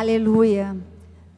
Aleluia.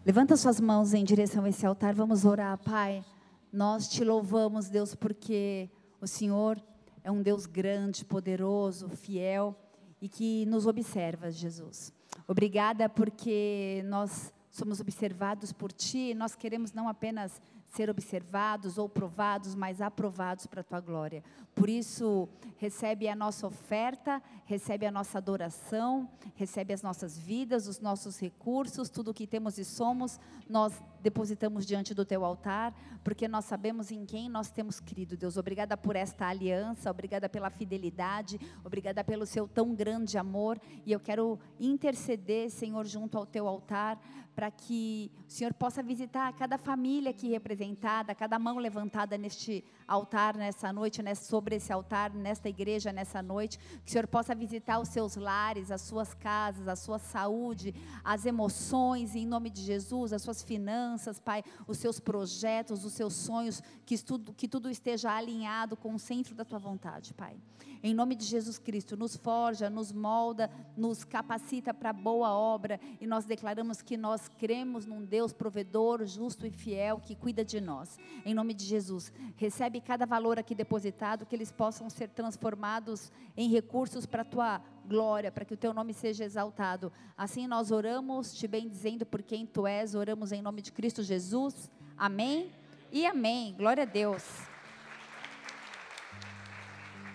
Levanta suas mãos em direção a esse altar, vamos orar, Pai. Nós te louvamos, Deus, porque o Senhor é um Deus grande, poderoso, fiel e que nos observa, Jesus. Obrigada porque nós somos observados por Ti, nós queremos não apenas ser observados ou provados, mas aprovados para a tua glória. Por isso, recebe a nossa oferta, recebe a nossa adoração, recebe as nossas vidas, os nossos recursos, tudo o que temos e somos, nós depositamos diante do teu altar, porque nós sabemos em quem nós temos crido, Deus. Obrigada por esta aliança, obrigada pela fidelidade, obrigada pelo seu tão grande amor, e eu quero interceder, Senhor, junto ao teu altar, para que o Senhor possa visitar cada família aqui representada, cada mão levantada neste altar nessa noite, né, sobre esse altar, nesta igreja nessa noite, que o Senhor possa visitar os seus lares, as suas casas, a sua saúde, as emoções, em nome de Jesus, as suas finanças, Pai, os seus projetos, os seus sonhos, que tudo, que tudo esteja alinhado com o centro da tua vontade, Pai. Em nome de Jesus Cristo, nos forja, nos molda, nos capacita para boa obra e nós declaramos que nós cremos num Deus provedor, justo e fiel que cuida de nós. Em nome de Jesus, recebe cada valor aqui depositado, que eles possam ser transformados em recursos para a tua glória, para que o teu nome seja exaltado. Assim nós oramos, te bendizendo por quem tu és, oramos em nome de Cristo Jesus. Amém e amém. Glória a Deus.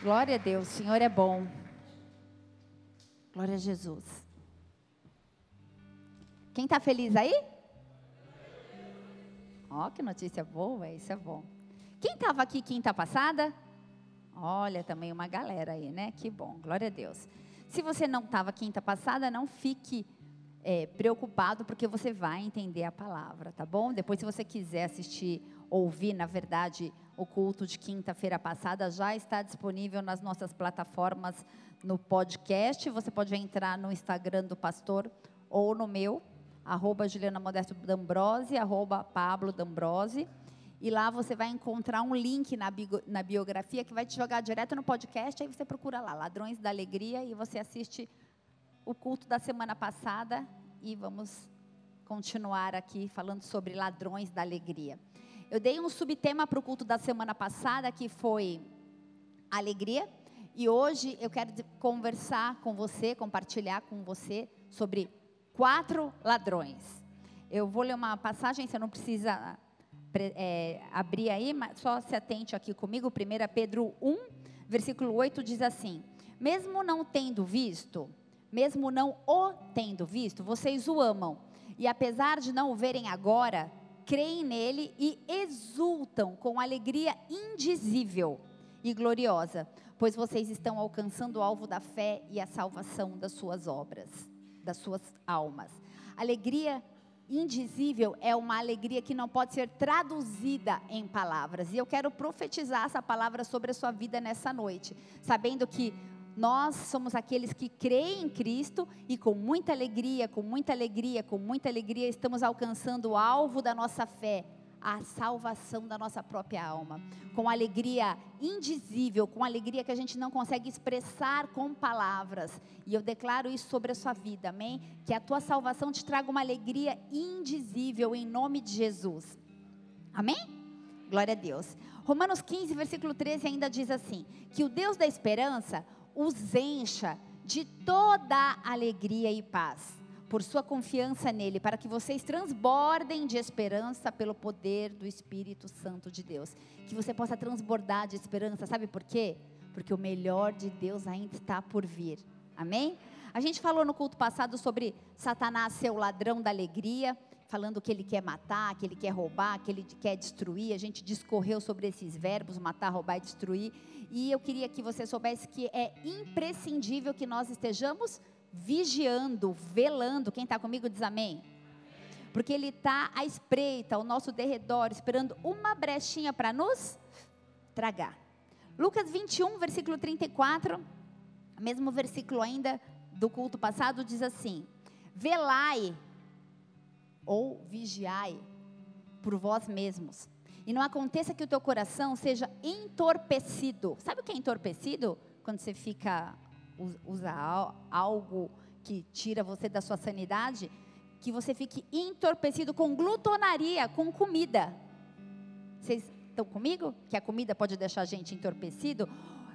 Glória a Deus, o Senhor é bom. Glória a Jesus. Quem está feliz aí? Ó, oh, que notícia boa, isso é bom. Quem estava aqui quinta passada? Olha, também uma galera aí, né? Que bom, glória a Deus. Se você não estava quinta passada, não fique é, preocupado, porque você vai entender a palavra, tá bom? Depois, se você quiser assistir, ouvir, na verdade, o culto de quinta-feira passada já está disponível nas nossas plataformas no podcast. Você pode entrar no Instagram do pastor ou no meu, arroba Juliana Modesto D'Ambrose, arroba Pablo D'Ambrose. E lá você vai encontrar um link na, na biografia que vai te jogar direto no podcast. Aí você procura lá, Ladrões da Alegria, e você assiste o culto da semana passada. E vamos continuar aqui falando sobre Ladrões da Alegria. Eu dei um subtema para o culto da semana passada que foi alegria. E hoje eu quero conversar com você, compartilhar com você sobre quatro ladrões. Eu vou ler uma passagem, você não precisa é, abrir aí, mas só se atente aqui comigo. 1 Pedro 1, versículo 8 diz assim: Mesmo não tendo visto, mesmo não o tendo visto, vocês o amam. E apesar de não o verem agora, creem nele e exultam com alegria indizível e gloriosa, pois vocês estão alcançando o alvo da fé e a salvação das suas obras, das suas almas. Alegria indizível é uma alegria que não pode ser traduzida em palavras. E eu quero profetizar essa palavra sobre a sua vida nessa noite, sabendo que nós somos aqueles que creem em Cristo e com muita alegria, com muita alegria, com muita alegria estamos alcançando o alvo da nossa fé, a salvação da nossa própria alma. Com alegria indizível, com alegria que a gente não consegue expressar com palavras. E eu declaro isso sobre a sua vida, amém? Que a tua salvação te traga uma alegria indizível em nome de Jesus. Amém? Glória a Deus. Romanos 15, versículo 13 ainda diz assim: Que o Deus da esperança os encha de toda alegria e paz, por sua confiança nele, para que vocês transbordem de esperança pelo poder do Espírito Santo de Deus. Que você possa transbordar de esperança, sabe por quê? Porque o melhor de Deus ainda está por vir. Amém? A gente falou no culto passado sobre Satanás ser o ladrão da alegria falando que ele quer matar, que ele quer roubar, que ele quer destruir. A gente discorreu sobre esses verbos, matar, roubar e destruir. E eu queria que você soubesse que é imprescindível que nós estejamos vigiando, velando. Quem está comigo diz amém. Porque ele está à espreita, ao nosso derredor, esperando uma brechinha para nos tragar. Lucas 21, versículo 34, mesmo versículo ainda do culto passado, diz assim: Velai ou vigiai por vós mesmos. E não aconteça que o teu coração seja entorpecido. Sabe o que é entorpecido? Quando você fica usa algo que tira você da sua sanidade, que você fique entorpecido com glutonaria, com comida. Vocês estão comigo? Que a comida pode deixar a gente entorpecido?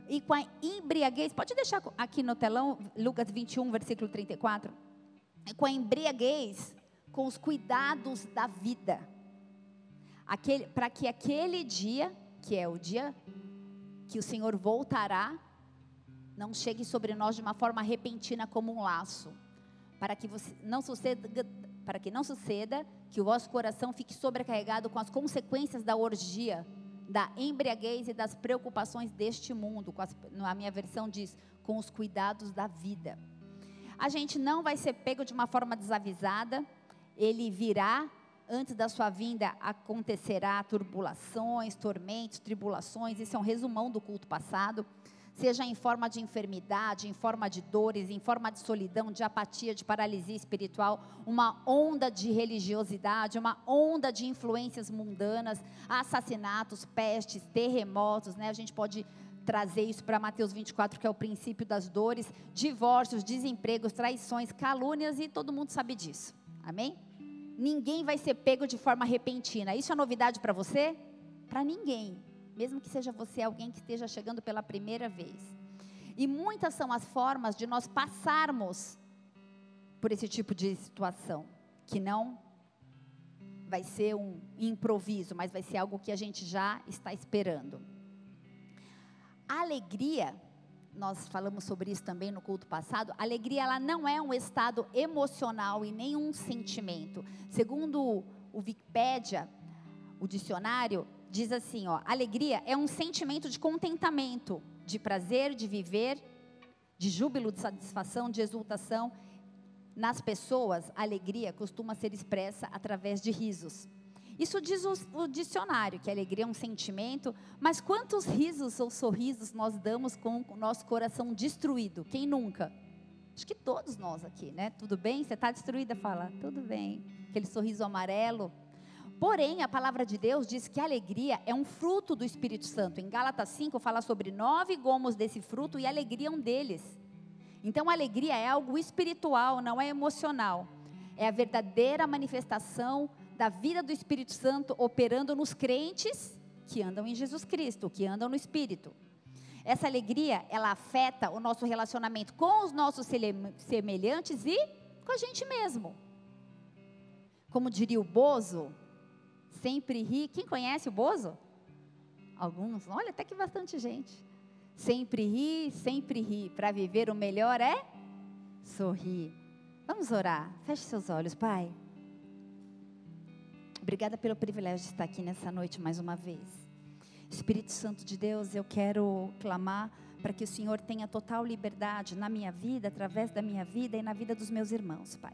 E com a embriaguez, pode deixar aqui no telão, Lucas 21, versículo 34. E com a embriaguez, com os cuidados da vida. Para que aquele dia, que é o dia que o Senhor voltará, não chegue sobre nós de uma forma repentina como um laço, para que você não suceda, para que não suceda que o vosso coração fique sobrecarregado com as consequências da orgia, da embriaguez e das preocupações deste mundo. As, na minha versão diz, com os cuidados da vida. A gente não vai ser pego de uma forma desavisada. Ele virá antes da sua vinda acontecerá turbulações, tormentos, tribulações. Isso é um resumão do culto passado seja em forma de enfermidade, em forma de dores, em forma de solidão, de apatia, de paralisia espiritual, uma onda de religiosidade, uma onda de influências mundanas, assassinatos, pestes, terremotos, né? A gente pode trazer isso para Mateus 24, que é o princípio das dores, divórcios, desempregos, traições, calúnias e todo mundo sabe disso. Amém? Ninguém vai ser pego de forma repentina. Isso é novidade para você? Para ninguém mesmo que seja você alguém que esteja chegando pela primeira vez. E muitas são as formas de nós passarmos por esse tipo de situação, que não vai ser um improviso, mas vai ser algo que a gente já está esperando. A alegria, nós falamos sobre isso também no culto passado, a alegria ela não é um estado emocional e nem um sentimento. Segundo o Wikipédia, o dicionário, diz assim, ó, alegria é um sentimento de contentamento, de prazer, de viver, de júbilo, de satisfação, de exultação. Nas pessoas, a alegria costuma ser expressa através de risos. Isso diz o, o, dicionário, que alegria é um sentimento, mas quantos risos ou sorrisos nós damos com o nosso coração destruído? Quem nunca? Acho que todos nós aqui, né? Tudo bem? Você está destruída? Fala, tudo bem. Aquele sorriso amarelo, Porém, a palavra de Deus diz que a alegria é um fruto do Espírito Santo. Em Gálatas 5 fala sobre nove gomos desse fruto e a alegria é um deles. Então, a alegria é algo espiritual, não é emocional. É a verdadeira manifestação da vida do Espírito Santo operando nos crentes que andam em Jesus Cristo, que andam no Espírito. Essa alegria, ela afeta o nosso relacionamento com os nossos semelhantes e com a gente mesmo. Como diria o Bozo, sempre ri. Quem conhece o Bozo? Alguns, olha, até que bastante gente. Sempre ri, sempre ri. Para viver o melhor é sorrir. Vamos orar. Feche seus olhos, Pai. Obrigada pelo privilégio de estar aqui nessa noite mais uma vez. Espírito Santo de Deus, eu quero clamar para que o Senhor tenha total liberdade na minha vida, através da minha vida e na vida dos meus irmãos, Pai.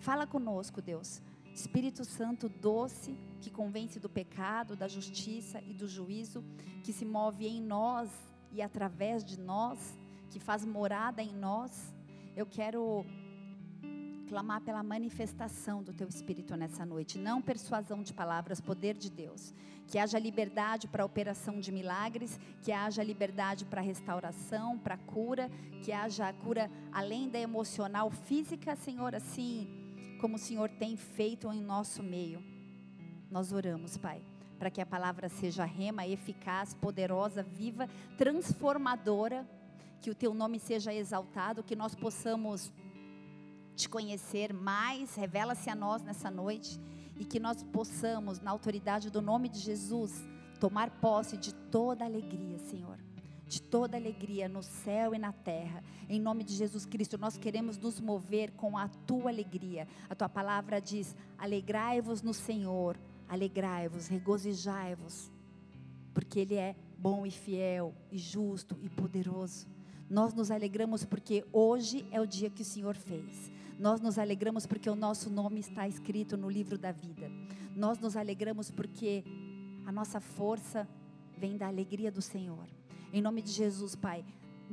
Fala conosco, Deus. Espírito Santo doce, que convence do pecado, da justiça e do juízo, que se move em nós e através de nós, que faz morada em nós. Eu quero clamar pela manifestação do teu espírito nessa noite, não persuasão de palavras, poder de Deus. Que haja liberdade para a operação de milagres, que haja liberdade para restauração, para cura, que haja cura além da emocional, física, Senhor, assim, como o Senhor tem feito em nosso meio. Nós oramos, Pai, para que a palavra seja rema, eficaz, poderosa, viva, transformadora, que o teu nome seja exaltado, que nós possamos te conhecer mais, revela-se a nós nessa noite e que nós possamos, na autoridade do nome de Jesus, tomar posse de toda alegria, Senhor de toda alegria no céu e na terra. Em nome de Jesus Cristo, nós queremos nos mover com a tua alegria. A tua palavra diz: alegrai-vos no Senhor, alegrai-vos, regozijai-vos, porque Ele é bom e fiel, e justo e poderoso. Nós nos alegramos porque hoje é o dia que o Senhor fez. Nós nos alegramos porque o nosso nome está escrito no livro da vida. Nós nos alegramos porque a nossa força vem da alegria do Senhor. Em nome de Jesus, Pai.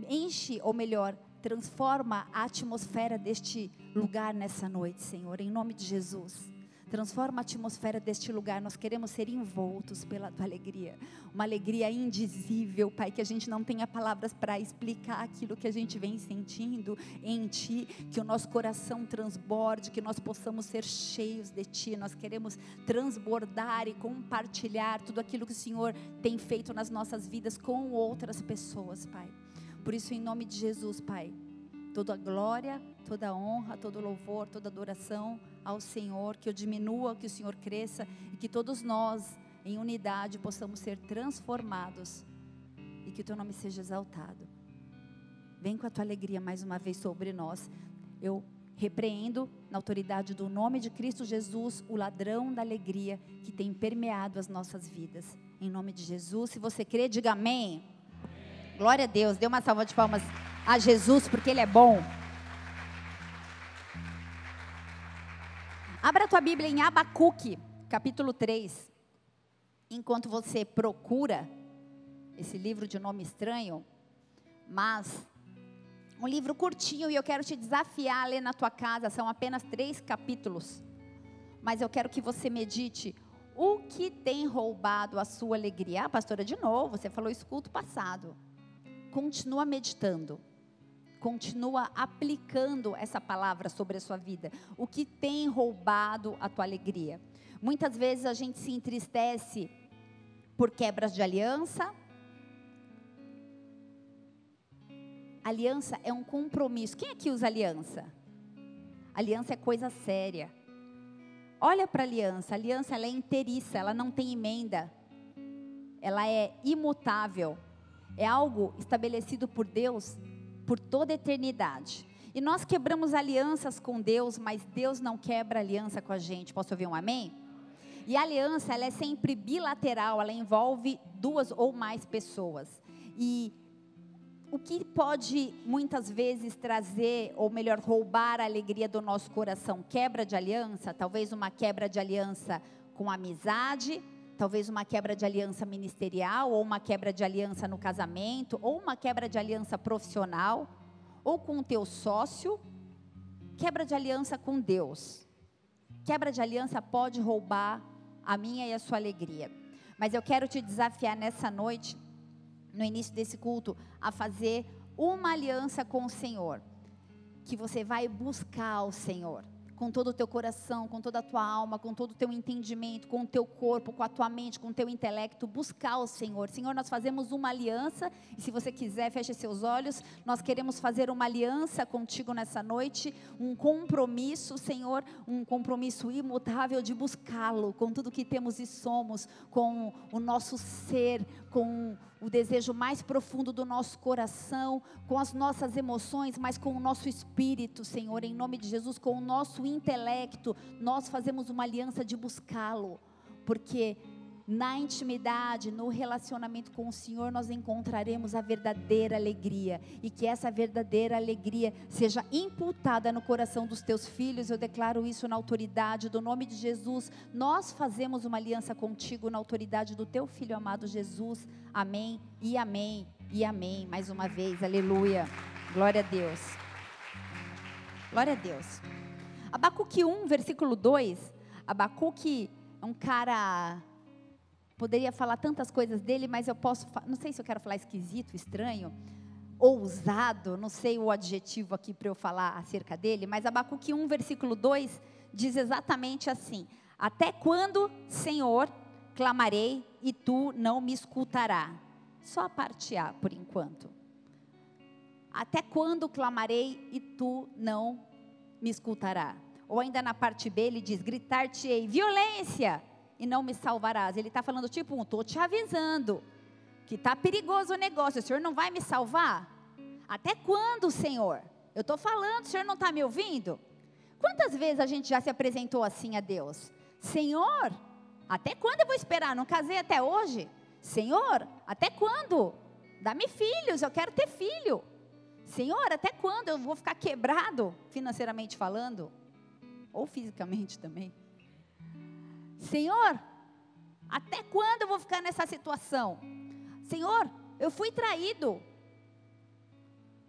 Enche, ou melhor, transforma a atmosfera deste lugar nessa noite, Senhor. Em nome de Jesus. Transforma a atmosfera deste lugar. Nós queremos ser envoltos pela tua alegria. Uma alegria indizível, Pai, que a gente não tenha palavras para explicar aquilo que a gente vem sentindo em Ti. Que o nosso coração transborde, que nós possamos ser cheios de Ti. Nós queremos transbordar e compartilhar tudo aquilo que o Senhor tem feito nas nossas vidas com outras pessoas, Pai. Por isso, em nome de Jesus, Pai, toda a glória, toda honra, todo louvor, toda adoração ao Senhor, que eu diminua, que o Senhor cresça e que todos nós, em unidade, possamos ser transformados e que o teu nome seja exaltado. Vem com a tua alegria mais uma vez sobre nós. Eu repreendo, na autoridade do nome de Cristo Jesus, o ladrão da alegria que tem permeado as nossas vidas. Em nome de Jesus, se você crê, diga amém. amém. Glória a Deus. Dê uma salva de palmas a Jesus, porque Ele é bom. Abra tua Bíblia em Abacuque, capítulo 3. Enquanto você procura esse livro de nome estranho, mas um livro curtinho e eu quero te desafiar a ler na tua casa, são apenas três capítulos. Mas eu quero que você medite o que tem roubado a sua alegria. Ah, pastora, de novo, você falou isso culto passado. Continua meditando continua aplicando essa palavra sobre a sua vida. O que tem roubado a tua alegria? Muitas vezes a gente se entristece por quebras de aliança. Aliança é um compromisso. Quem aqui usa aliança? Aliança é coisa séria. Olha para a aliança. A aliança ela é inteiriça, ela não tem emenda. Ela é imutável. É algo estabelecido por Deus por toda a eternidade. E nós quebramos alianças com Deus, mas Deus não quebra aliança com a gente. Posso ouvir um amém? E a aliança, ela é sempre bilateral, ela envolve duas ou mais pessoas. E o que pode muitas vezes trazer, ou melhor, roubar a alegria do nosso coração? Quebra de aliança, talvez uma quebra de aliança com amizade, talvez uma quebra de aliança ministerial, ou uma quebra de aliança no casamento, ou uma quebra de aliança profissional, ou com o teu sócio, quebra de aliança com Deus. Quebra de aliança pode roubar a minha e a sua alegria. Mas eu quero te desafiar nessa noite, no início desse culto, a fazer uma aliança com o Senhor. Que você vai buscar o Senhor com todo o teu coração, com toda a tua alma, com todo o teu entendimento, com o teu corpo, com a tua mente, com o teu intelecto, buscar o Senhor. Senhor, nós fazemos uma aliança, e se você quiser, feche seus olhos. Nós queremos fazer uma aliança contigo nessa noite, um compromisso, Senhor, um compromisso imutável de buscá-lo com tudo que temos e somos, com o nosso ser, com o desejo mais profundo do nosso coração, com as nossas emoções, mas com o nosso espírito, Senhor, em nome de Jesus, com o nosso intelecto, nós fazemos uma aliança de buscá-lo, porque na intimidade, no relacionamento com o Senhor, nós encontraremos a verdadeira alegria. E que essa verdadeira alegria seja imputada no coração dos teus filhos. Eu declaro isso na autoridade do nome de Jesus. Nós fazemos uma aliança contigo na autoridade do teu filho amado Jesus. Amém e amém e amém. Mais uma vez, aleluia. Glória a Deus. Glória a Deus. Abacuque 1, versículo 2. Abacuque é um cara Poderia falar tantas coisas dele, mas eu posso, não sei se eu quero falar esquisito, estranho, ousado, não sei o adjetivo aqui para eu falar acerca dele, mas Abacuque 1, versículo 2 diz exatamente assim: Até quando, Senhor, clamarei e tu não me escutará? Só a parte A por enquanto. Até quando clamarei e tu não me escutará? Ou ainda na parte B ele diz: Gritar-te-ei, violência! E não me salvarás. Ele está falando tipo, estou te avisando que está perigoso o negócio. O Senhor não vai me salvar? Até quando, Senhor? Eu estou falando, o Senhor não está me ouvindo? Quantas vezes a gente já se apresentou assim a Deus? Senhor, até quando eu vou esperar? Não casei até hoje? Senhor, até quando? Dá-me filhos, eu quero ter filho. Senhor, até quando eu vou ficar quebrado, financeiramente falando? Ou fisicamente também? Senhor, até quando eu vou ficar nessa situação? Senhor, eu fui traído.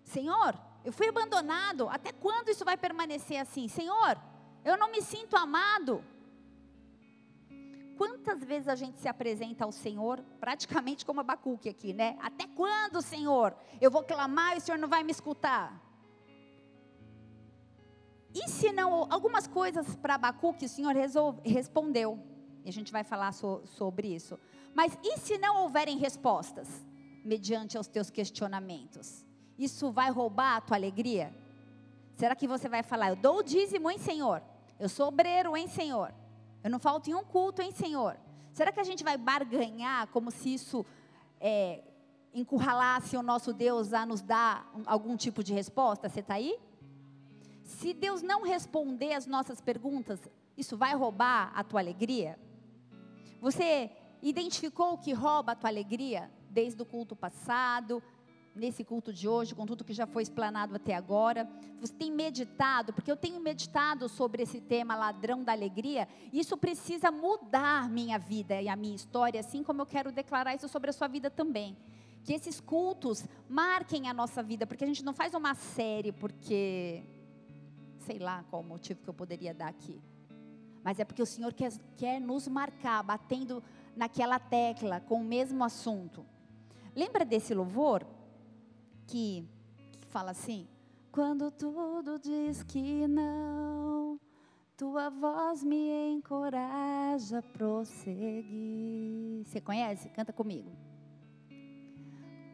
Senhor, eu fui abandonado. Até quando isso vai permanecer assim? Senhor, eu não me sinto amado. Quantas vezes a gente se apresenta ao Senhor, praticamente como Abacuque aqui, né? Até quando, Senhor? Eu vou clamar e o Senhor não vai me escutar? E se não, algumas coisas para Abacuque o Senhor resolve, respondeu. E a gente vai falar so, sobre isso. Mas e se não houverem respostas, mediante aos teus questionamentos? Isso vai roubar a tua alegria? Será que você vai falar, eu dou o dízimo, hein, Senhor? Eu sou obreiro, hein, Senhor? Eu não falto em um culto, hein, Senhor? Será que a gente vai barganhar como se isso é, encurralasse o nosso Deus a nos dar algum tipo de resposta? Você está aí? Se Deus não responder as nossas perguntas, isso vai roubar a tua alegria? Você identificou o que rouba a tua alegria desde o culto passado, nesse culto de hoje, com tudo que já foi explanado até agora. Você tem meditado, porque eu tenho meditado sobre esse tema ladrão da alegria, isso precisa mudar minha vida e a minha história, assim como eu quero declarar isso sobre a sua vida também. Que esses cultos marquem a nossa vida, porque a gente não faz uma série porque sei lá qual o motivo que eu poderia dar aqui. Mas é porque o Senhor quer, quer nos marcar, batendo naquela tecla com o mesmo assunto. Lembra desse louvor? que, que fala assim: Quando tudo diz que não, tua voz me encoraja a prosseguir. Você conhece? Canta comigo.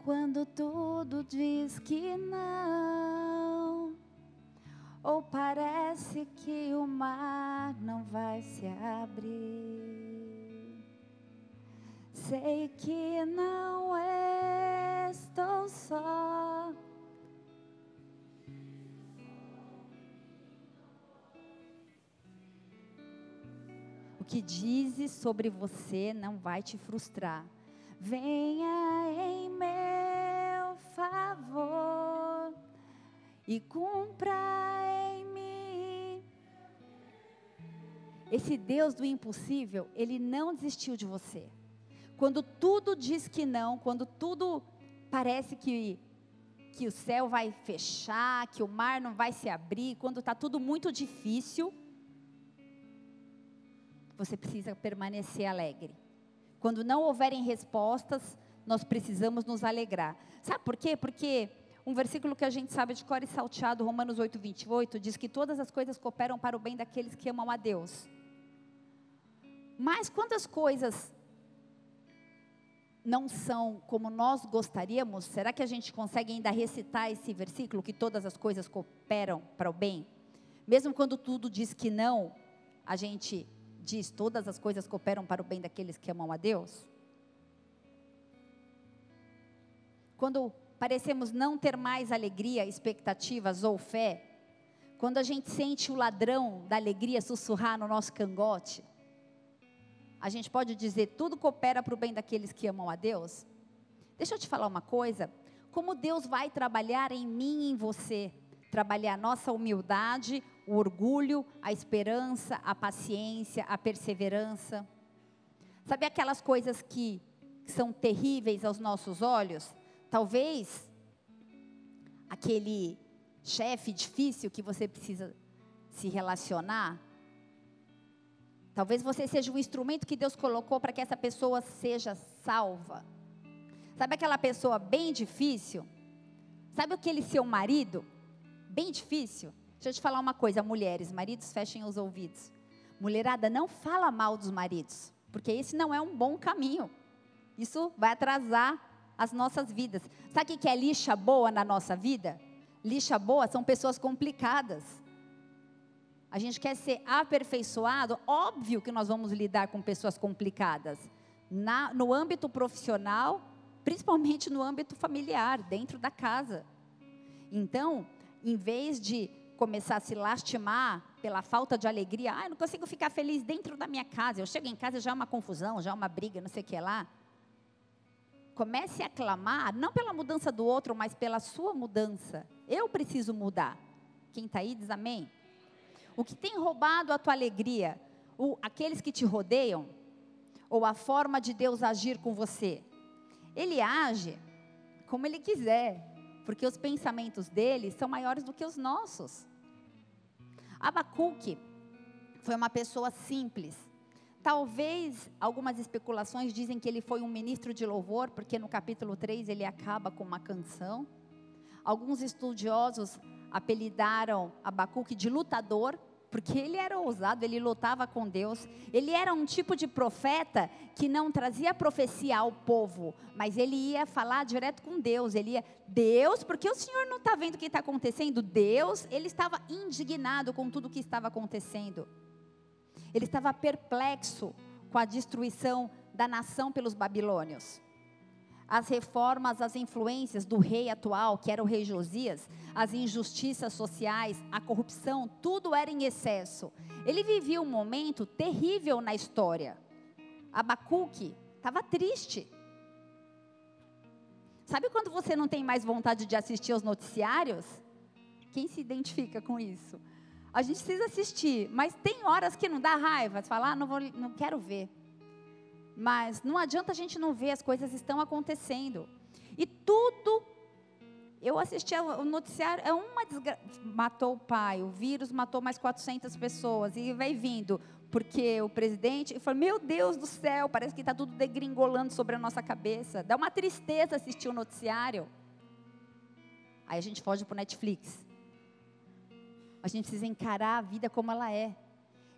Quando tudo diz que não, ou parece que o mar não vai se abrir, sei que não estou só. Que dizes sobre você não vai te frustrar. Venha em meu favor e cumpra em mim. Esse Deus do impossível, ele não desistiu de você. Quando tudo diz que não, quando tudo parece que que o céu vai fechar, que o mar não vai se abrir, quando está tudo muito difícil, você precisa permanecer alegre. Quando não houverem respostas, nós precisamos nos alegrar. Sabe por quê? Porque um versículo que a gente sabe de cor e salteado, Romanos 8, 28, diz que todas as coisas cooperam para o bem daqueles que amam a Deus. Mas quando as coisas não são como nós gostaríamos, será que a gente consegue ainda recitar esse versículo, que todas as coisas cooperam para o bem? Mesmo quando tudo diz que não, a gente diz: todas as coisas cooperam para o bem daqueles que amam a Deus? Quando parecemos não ter mais alegria, expectativas ou fé, quando a gente sente o ladrão da alegria sussurrar no nosso cangote, a gente pode dizer: tudo coopera para o bem daqueles que amam a Deus? Deixa eu te falar uma coisa. Como Deus vai trabalhar em mim e em você? Trabalhar a nossa humildade, o orgulho, a esperança, a paciência, a perseverança. Sabe aquelas coisas que, são terríveis aos nossos olhos? Talvez aquele chefe difícil que você precisa se relacionar. Talvez você seja um instrumento que Deus colocou para que essa pessoa seja salva. Sabe aquela pessoa bem difícil? Sabe aquele seu marido? Bem difícil? Deixa eu te falar uma coisa, mulheres, maridos, fechem os ouvidos. Mulherada, não fala mal dos maridos, porque esse não é um bom caminho. Isso vai atrasar as nossas vidas. Sabe o que é lixa boa na nossa vida? Lixa boa são pessoas complicadas. A gente quer ser aperfeiçoado, óbvio que nós vamos lidar com pessoas complicadas. Na, no âmbito profissional, principalmente no âmbito familiar, dentro da casa. Então, em vez de começar a se lastimar pela falta de alegria, ah, eu não consigo ficar feliz dentro da minha casa. Eu chego em casa já é uma confusão, já é uma briga, não sei o que lá. Comece a clamar, não pela mudança do outro, mas pela sua mudança. Eu preciso mudar. Quem está aí diz amém. O que tem roubado a tua alegria? O, aqueles que te rodeiam? Ou a forma de Deus agir com você? Ele age como ele quiser, porque os pensamentos dele são maiores do que os nossos. Abacuque foi uma pessoa simples. Talvez algumas especulações dizem que ele foi um ministro de louvor, porque no capítulo 3 ele acaba com uma canção. Alguns estudiosos apelidaram Abacuque de lutador, porque ele era ousado, ele lutava com Deus. Ele era um tipo de profeta que não trazia profecia ao povo, mas ele ia falar direto com Deus. Ele ia, Deus, porque o Senhor não está vendo o que está acontecendo? Deus, ele estava indignado com tudo o que estava acontecendo. Ele estava perplexo com a destruição da nação pelos babilônios as reformas, as influências do rei atual, que era o rei Josias, as injustiças sociais, a corrupção, tudo era em excesso. Ele vivia um momento terrível na história. Abacuque estava triste. Sabe quando você não tem mais vontade de assistir aos noticiários? Quem se identifica com isso? A gente precisa assistir, mas tem horas que não dá raiva. Você fala, ah, não, vou, não quero ver. Mas não adianta a gente não ver, as coisas estão acontecendo. E tudo. Eu assisti o noticiário, é uma desgra... matou o pai, o vírus matou mais 400 pessoas e vai vindo, porque o presidente falou: Meu Deus do céu, parece que está tudo degringolando sobre a nossa cabeça. Dá uma tristeza assistir o noticiário. Aí a gente foge para o Netflix. A gente precisa encarar a vida como ela é.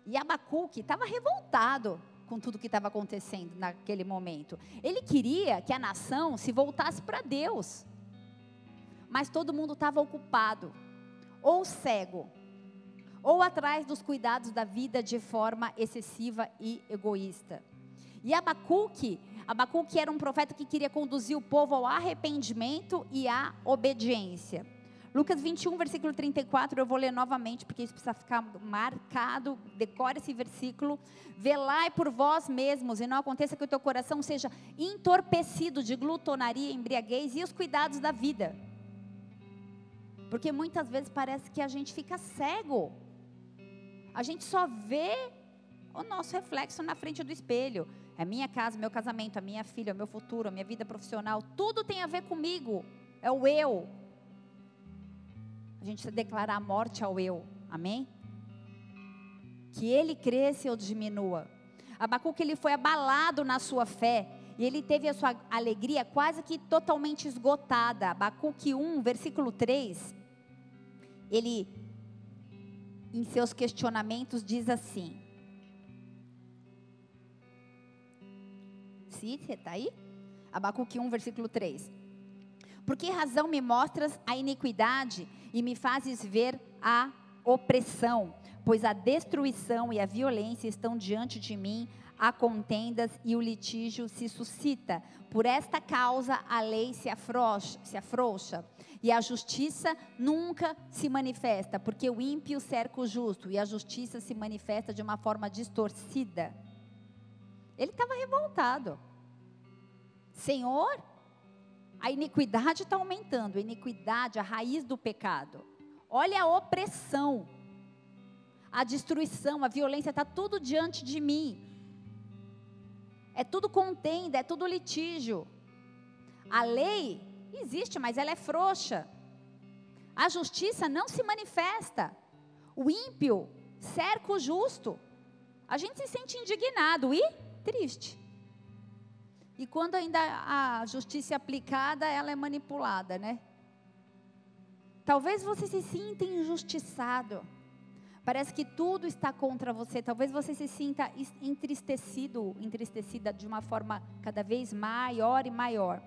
E Abacuque estava revoltado com tudo que estava acontecendo naquele momento. Ele queria que a nação se voltasse para Deus. Mas todo mundo estava ocupado, ou cego, ou atrás dos cuidados da vida de forma excessiva e egoísta. E Abacuque, Abacuque era um profeta que queria conduzir o povo ao arrependimento e à obediência. Lucas 21, versículo 34, eu vou ler novamente, porque isso precisa ficar marcado. Decore esse versículo. Velai por vós mesmos, e não aconteça que o teu coração seja entorpecido de glutonaria, embriaguez e os cuidados da vida. Porque muitas vezes parece que a gente fica cego. A gente só vê o nosso reflexo na frente do espelho. É minha casa, meu casamento, a minha filha, o meu futuro, a minha vida profissional. Tudo tem a ver comigo. É o eu. A gente declarar morte ao eu. Amém? Que ele cresça ou diminua. Abacuque ele foi abalado na sua fé e ele teve a sua alegria quase que totalmente esgotada. Abacuque 1, versículo 3, ele em seus questionamentos diz assim: Sim, está aí? Abacuque 1, versículo 3. Por que razão me mostras a iniquidade e me fazes ver a opressão? Pois a destruição e a violência estão diante de mim, há contendas e o litígio se suscita. Por esta causa a lei se afrouxa, se afrouxa e a justiça nunca se manifesta, porque o ímpio cerca o justo e a justiça se manifesta de uma forma distorcida. Ele estava revoltado. Senhor, a iniquidade está aumentando, a iniquidade, a raiz do pecado. Olha a opressão, a destruição, a violência, está tudo diante de mim. É tudo contenda, é tudo litígio. A lei existe, mas ela é frouxa. A justiça não se manifesta. O ímpio cerca o justo. A gente se sente indignado e triste. E quando ainda a justiça é aplicada, ela é manipulada, né? Talvez você se sinta injustiçado. Parece que tudo está contra você. Talvez você se sinta entristecido, entristecida de uma forma cada vez maior e maior.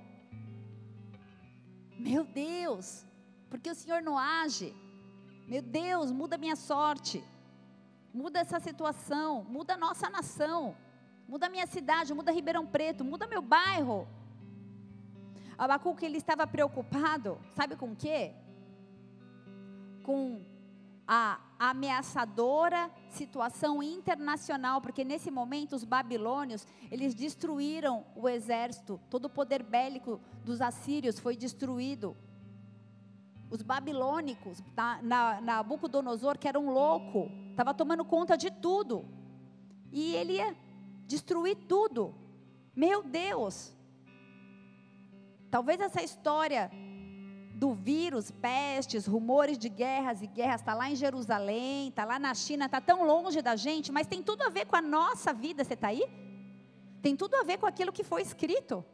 Meu Deus, porque o Senhor não age? Meu Deus, muda minha sorte. Muda essa situação, muda a nossa nação muda minha cidade, muda Ribeirão Preto, muda meu bairro. Abacuque ele estava preocupado, sabe com o quê? Com a ameaçadora situação internacional, porque nesse momento os babilônios, eles destruíram o exército, todo o poder bélico dos assírios foi destruído. Os babilônicos, na, na, Nabucodonosor, que era um louco, estava tomando conta de tudo. E ele destruir tudo. Meu Deus! Talvez essa história do vírus, pestes, rumores de guerras e guerras, está lá em Jerusalém, está lá na China, está tão longe da gente, mas tem tudo a ver com a nossa vida, você está aí? Tem tudo a ver com aquilo que foi escrito.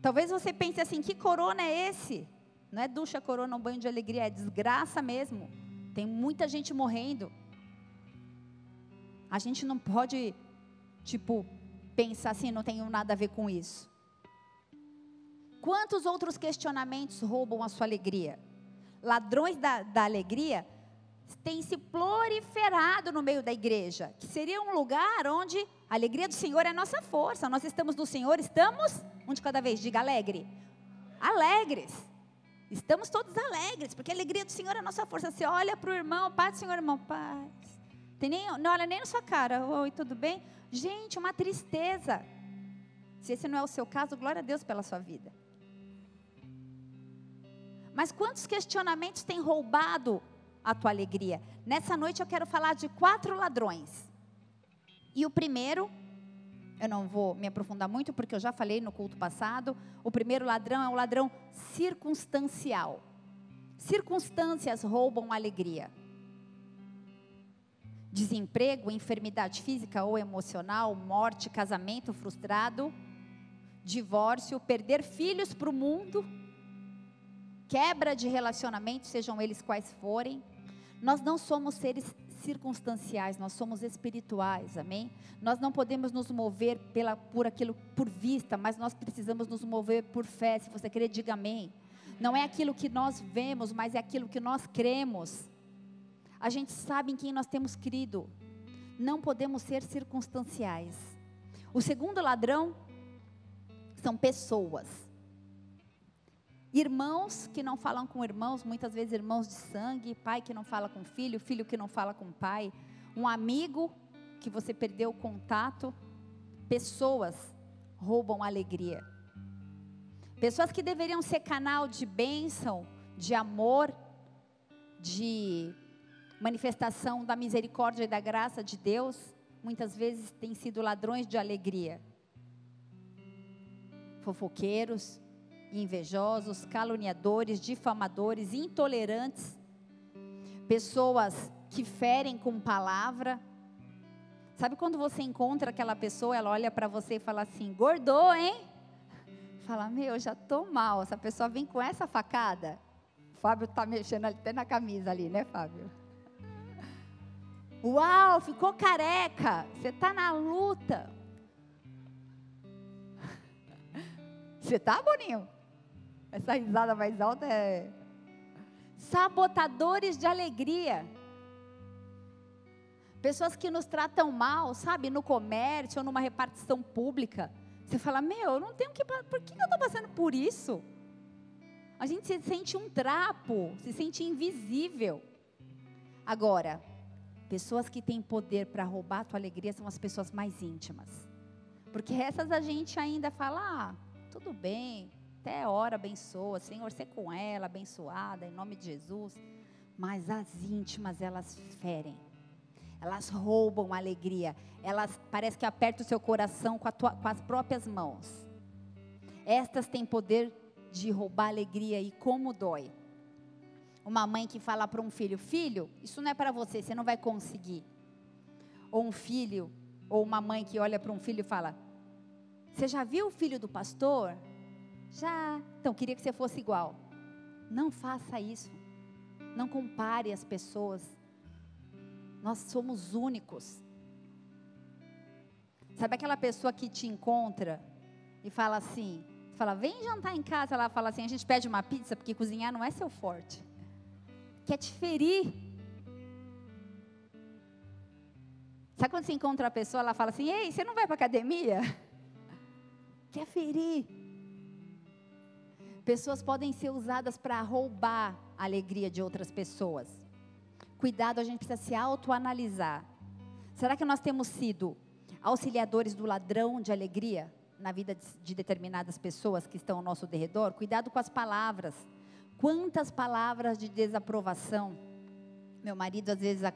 Talvez você pense assim: que corona é esse? Não é ducha, corona, um banho de alegria, é desgraça mesmo. Tem muita gente morrendo. A gente não pode, tipo, pensar assim, não tenho nada a ver com isso. Quantos outros questionamentos roubam a sua alegria? Ladrões da, da alegria têm se proliferado no meio da igreja, que seria um lugar onde a alegria do Senhor é a nossa força. Nós estamos no Senhor, estamos, um de cada vez, diga alegre. Alegres. Estamos todos alegres, porque a alegria do Senhor é a nossa força. Você olha para o irmão, paz Senhor, irmão, paz. Tem nem, não olha nem na sua cara, oi, tudo bem? Gente, uma tristeza. Se esse não é o seu caso, glória a Deus pela sua vida. Mas quantos questionamentos têm roubado a tua alegria? Nessa noite eu quero falar de quatro ladrões. E o primeiro, eu não vou me aprofundar muito porque eu já falei no culto passado, o primeiro ladrão é o ladrão circunstancial. Circunstâncias roubam a alegria. Desemprego, enfermidade física ou emocional, morte, casamento frustrado, divórcio, perder filhos para o mundo, quebra de relacionamento, sejam eles quais forem. Nós não somos seres circunstanciais, nós somos espirituais, amém? Nós não podemos nos mover pela, por aquilo por vista, mas nós precisamos nos mover por fé. Se você querer, diga amém. Não é aquilo que nós vemos, mas é aquilo que nós cremos. A gente sabe em quem nós temos crido. Não podemos ser circunstanciais. O segundo ladrão são pessoas. Irmãos que não falam com irmãos, muitas vezes irmãos de sangue, pai que não fala com filho, filho que não fala com pai, um amigo que você perdeu o contato. Pessoas roubam alegria. Pessoas que deveriam ser canal de bênção, de amor, de manifestação da misericórdia e da graça de Deus, muitas vezes têm sido ladrões de alegria. Fofoqueiros, invejosos, caluniadores, difamadores, intolerantes, pessoas que ferem com palavra. Sabe quando você encontra aquela pessoa, ela olha para você e fala assim: "Gordou, hein?" Fala: "Meu, já tô mal. Essa pessoa vem com essa facada." O Fábio tá mexendo até na camisa ali, né, Fábio? Uau, ficou careca. Você tá na luta. Você tá, Boninho? Essa risada mais alta é. Sabotadores de alegria. Pessoas que nos tratam mal, sabe, no comércio ou numa repartição pública. Você fala, meu, eu não tenho que. Por que eu estou passando por isso? A gente se sente um trapo, se sente invisível. Agora, pessoas que têm poder para roubar a tua alegria são as pessoas mais íntimas. Porque essas a gente ainda fala, ah, tudo bem, até ora, abençoa, Senhor, ser com ela, abençoada, em nome de Jesus. Mas as íntimas, elas ferem. Elas roubam a alegria. Elas parece que apertam o seu coração com, tua, com as próprias mãos. Estas têm poder de roubar a alegria e como dói. Uma mãe que fala para um filho: Filho, isso não é para você, você não vai conseguir. Ou um filho, ou uma mãe que olha para um filho e fala: Você já viu o filho do pastor? Já. Então, queria que você fosse igual. Não faça isso. Não compare as pessoas. Nós somos únicos. Sabe aquela pessoa que te encontra e fala assim, fala, vem jantar em casa, ela fala assim, a gente pede uma pizza porque cozinhar não é seu forte. Quer te ferir. Sabe quando você encontra a pessoa, ela fala assim, ei, você não vai para academia? Quer ferir. Pessoas podem ser usadas para roubar a alegria de outras pessoas. Cuidado, a gente precisa se autoanalisar. Será que nós temos sido auxiliadores do ladrão de alegria na vida de determinadas pessoas que estão ao nosso derredor? Cuidado com as palavras. Quantas palavras de desaprovação. Meu marido, às vezes,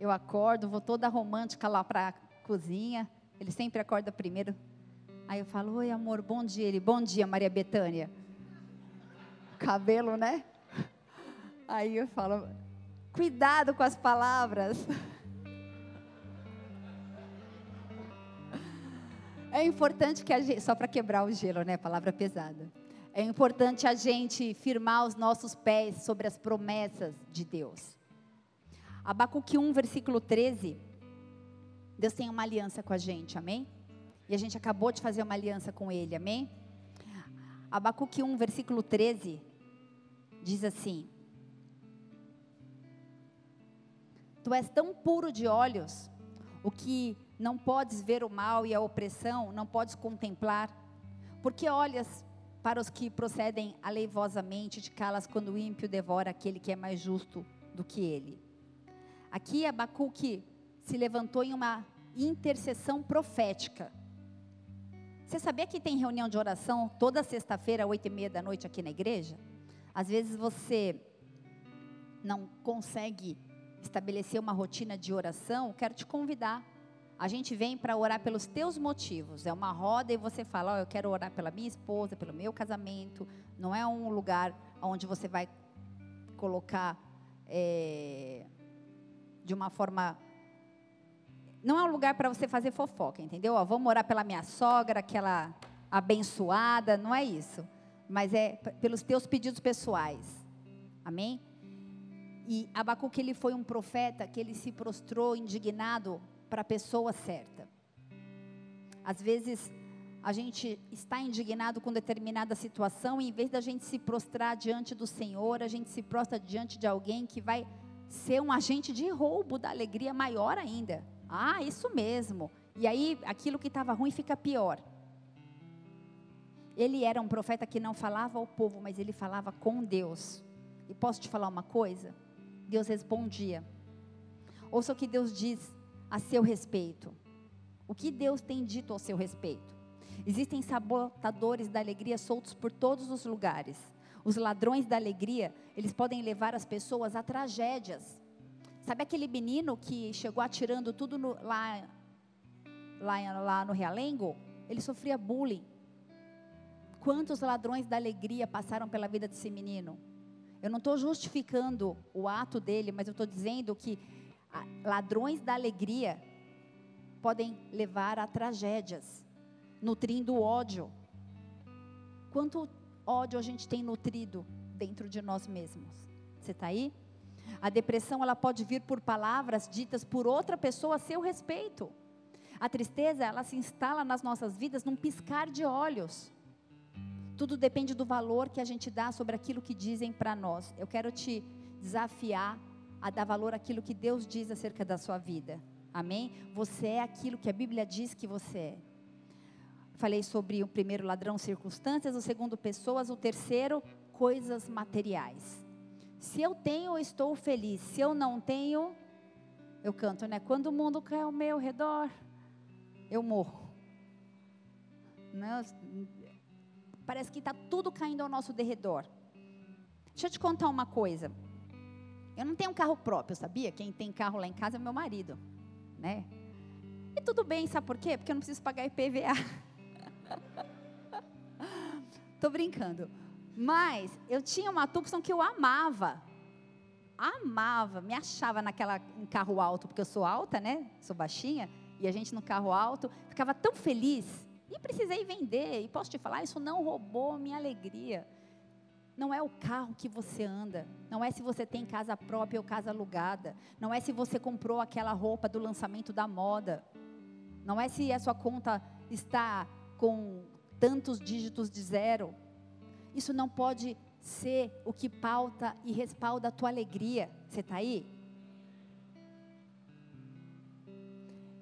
eu acordo, vou toda romântica lá para a cozinha. Ele sempre acorda primeiro. Aí eu falo: Oi, amor, bom dia. Ele: Bom dia, Maria Betânia. cabelo, né? Aí eu falo, cuidado com as palavras. É importante que a gente, só para quebrar o gelo, né? Palavra pesada. É importante a gente firmar os nossos pés sobre as promessas de Deus. Abacuque 1, versículo 13. Deus tem uma aliança com a gente, amém? E a gente acabou de fazer uma aliança com Ele, amém? Abacuque 1, versículo 13, diz assim: Tu és tão puro de olhos, o que não podes ver o mal e a opressão, não podes contemplar, porque olhas para os que procedem aleivosamente, te calas quando o ímpio devora aquele que é mais justo do que ele. Aqui Abacuque se levantou em uma intercessão profética. Você sabia que tem reunião de oração toda sexta-feira, oito e meia da noite aqui na igreja? Às vezes você não consegue estabelecer uma rotina de oração, quero te convidar. A gente vem para orar pelos teus motivos. É uma roda e você fala: oh, eu quero orar pela minha esposa, pelo meu casamento. Não é um lugar onde você vai colocar é, de uma forma não é um lugar para você fazer fofoca, entendeu? Ó, vamos orar pela minha sogra, aquela abençoada, não é isso. Mas é pelos teus pedidos pessoais. Amém? E Abacuque ele foi um profeta que ele se prostrou indignado para a pessoa certa. Às vezes a gente está indignado com determinada situação e em vez da gente se prostrar diante do Senhor, a gente se prostra diante de alguém que vai ser um agente de roubo da alegria maior ainda. Ah, isso mesmo. E aí aquilo que estava ruim fica pior. Ele era um profeta que não falava ao povo, mas ele falava com Deus. E posso te falar uma coisa? Deus respondia. Ouça o que Deus diz a seu respeito. O que Deus tem dito ao seu respeito. Existem sabotadores da alegria soltos por todos os lugares. Os ladrões da alegria, eles podem levar as pessoas a tragédias. Sabe aquele menino que chegou atirando tudo no, lá, lá, lá no Realengo? Ele sofria bullying. Quantos ladrões da alegria passaram pela vida desse menino? Eu não estou justificando o ato dele, mas eu estou dizendo que ladrões da alegria podem levar a tragédias, nutrindo ódio. Quanto ódio a gente tem nutrido dentro de nós mesmos? Você está aí? A depressão ela pode vir por palavras ditas por outra pessoa a seu respeito. A tristeza ela se instala nas nossas vidas num piscar de olhos. Tudo depende do valor que a gente dá sobre aquilo que dizem para nós. Eu quero te desafiar a dar valor àquilo que Deus diz acerca da sua vida. Amém? Você é aquilo que a Bíblia diz que você é. Falei sobre o primeiro ladrão, circunstâncias, o segundo, pessoas, o terceiro, coisas materiais. Se eu tenho, estou feliz. Se eu não tenho, eu canto, né? Quando o mundo cai ao meu redor, eu morro. Não, parece que está tudo caindo ao nosso derredor. Deixa eu te contar uma coisa. Eu não tenho um carro próprio, sabia? Quem tem carro lá em casa é meu marido, né? E tudo bem, sabe por quê? Porque eu não preciso pagar IPVA. Tô brincando. Mas eu tinha uma Tucson que eu amava. Amava, me achava naquela em carro alto, porque eu sou alta, né? Sou baixinha, e a gente no carro alto, ficava tão feliz. E precisei vender, e posso te falar, isso não roubou minha alegria. Não é o carro que você anda, não é se você tem casa própria ou casa alugada, não é se você comprou aquela roupa do lançamento da moda, não é se a sua conta está com tantos dígitos de zero. Isso não pode ser o que pauta e respalda a tua alegria. Você está aí?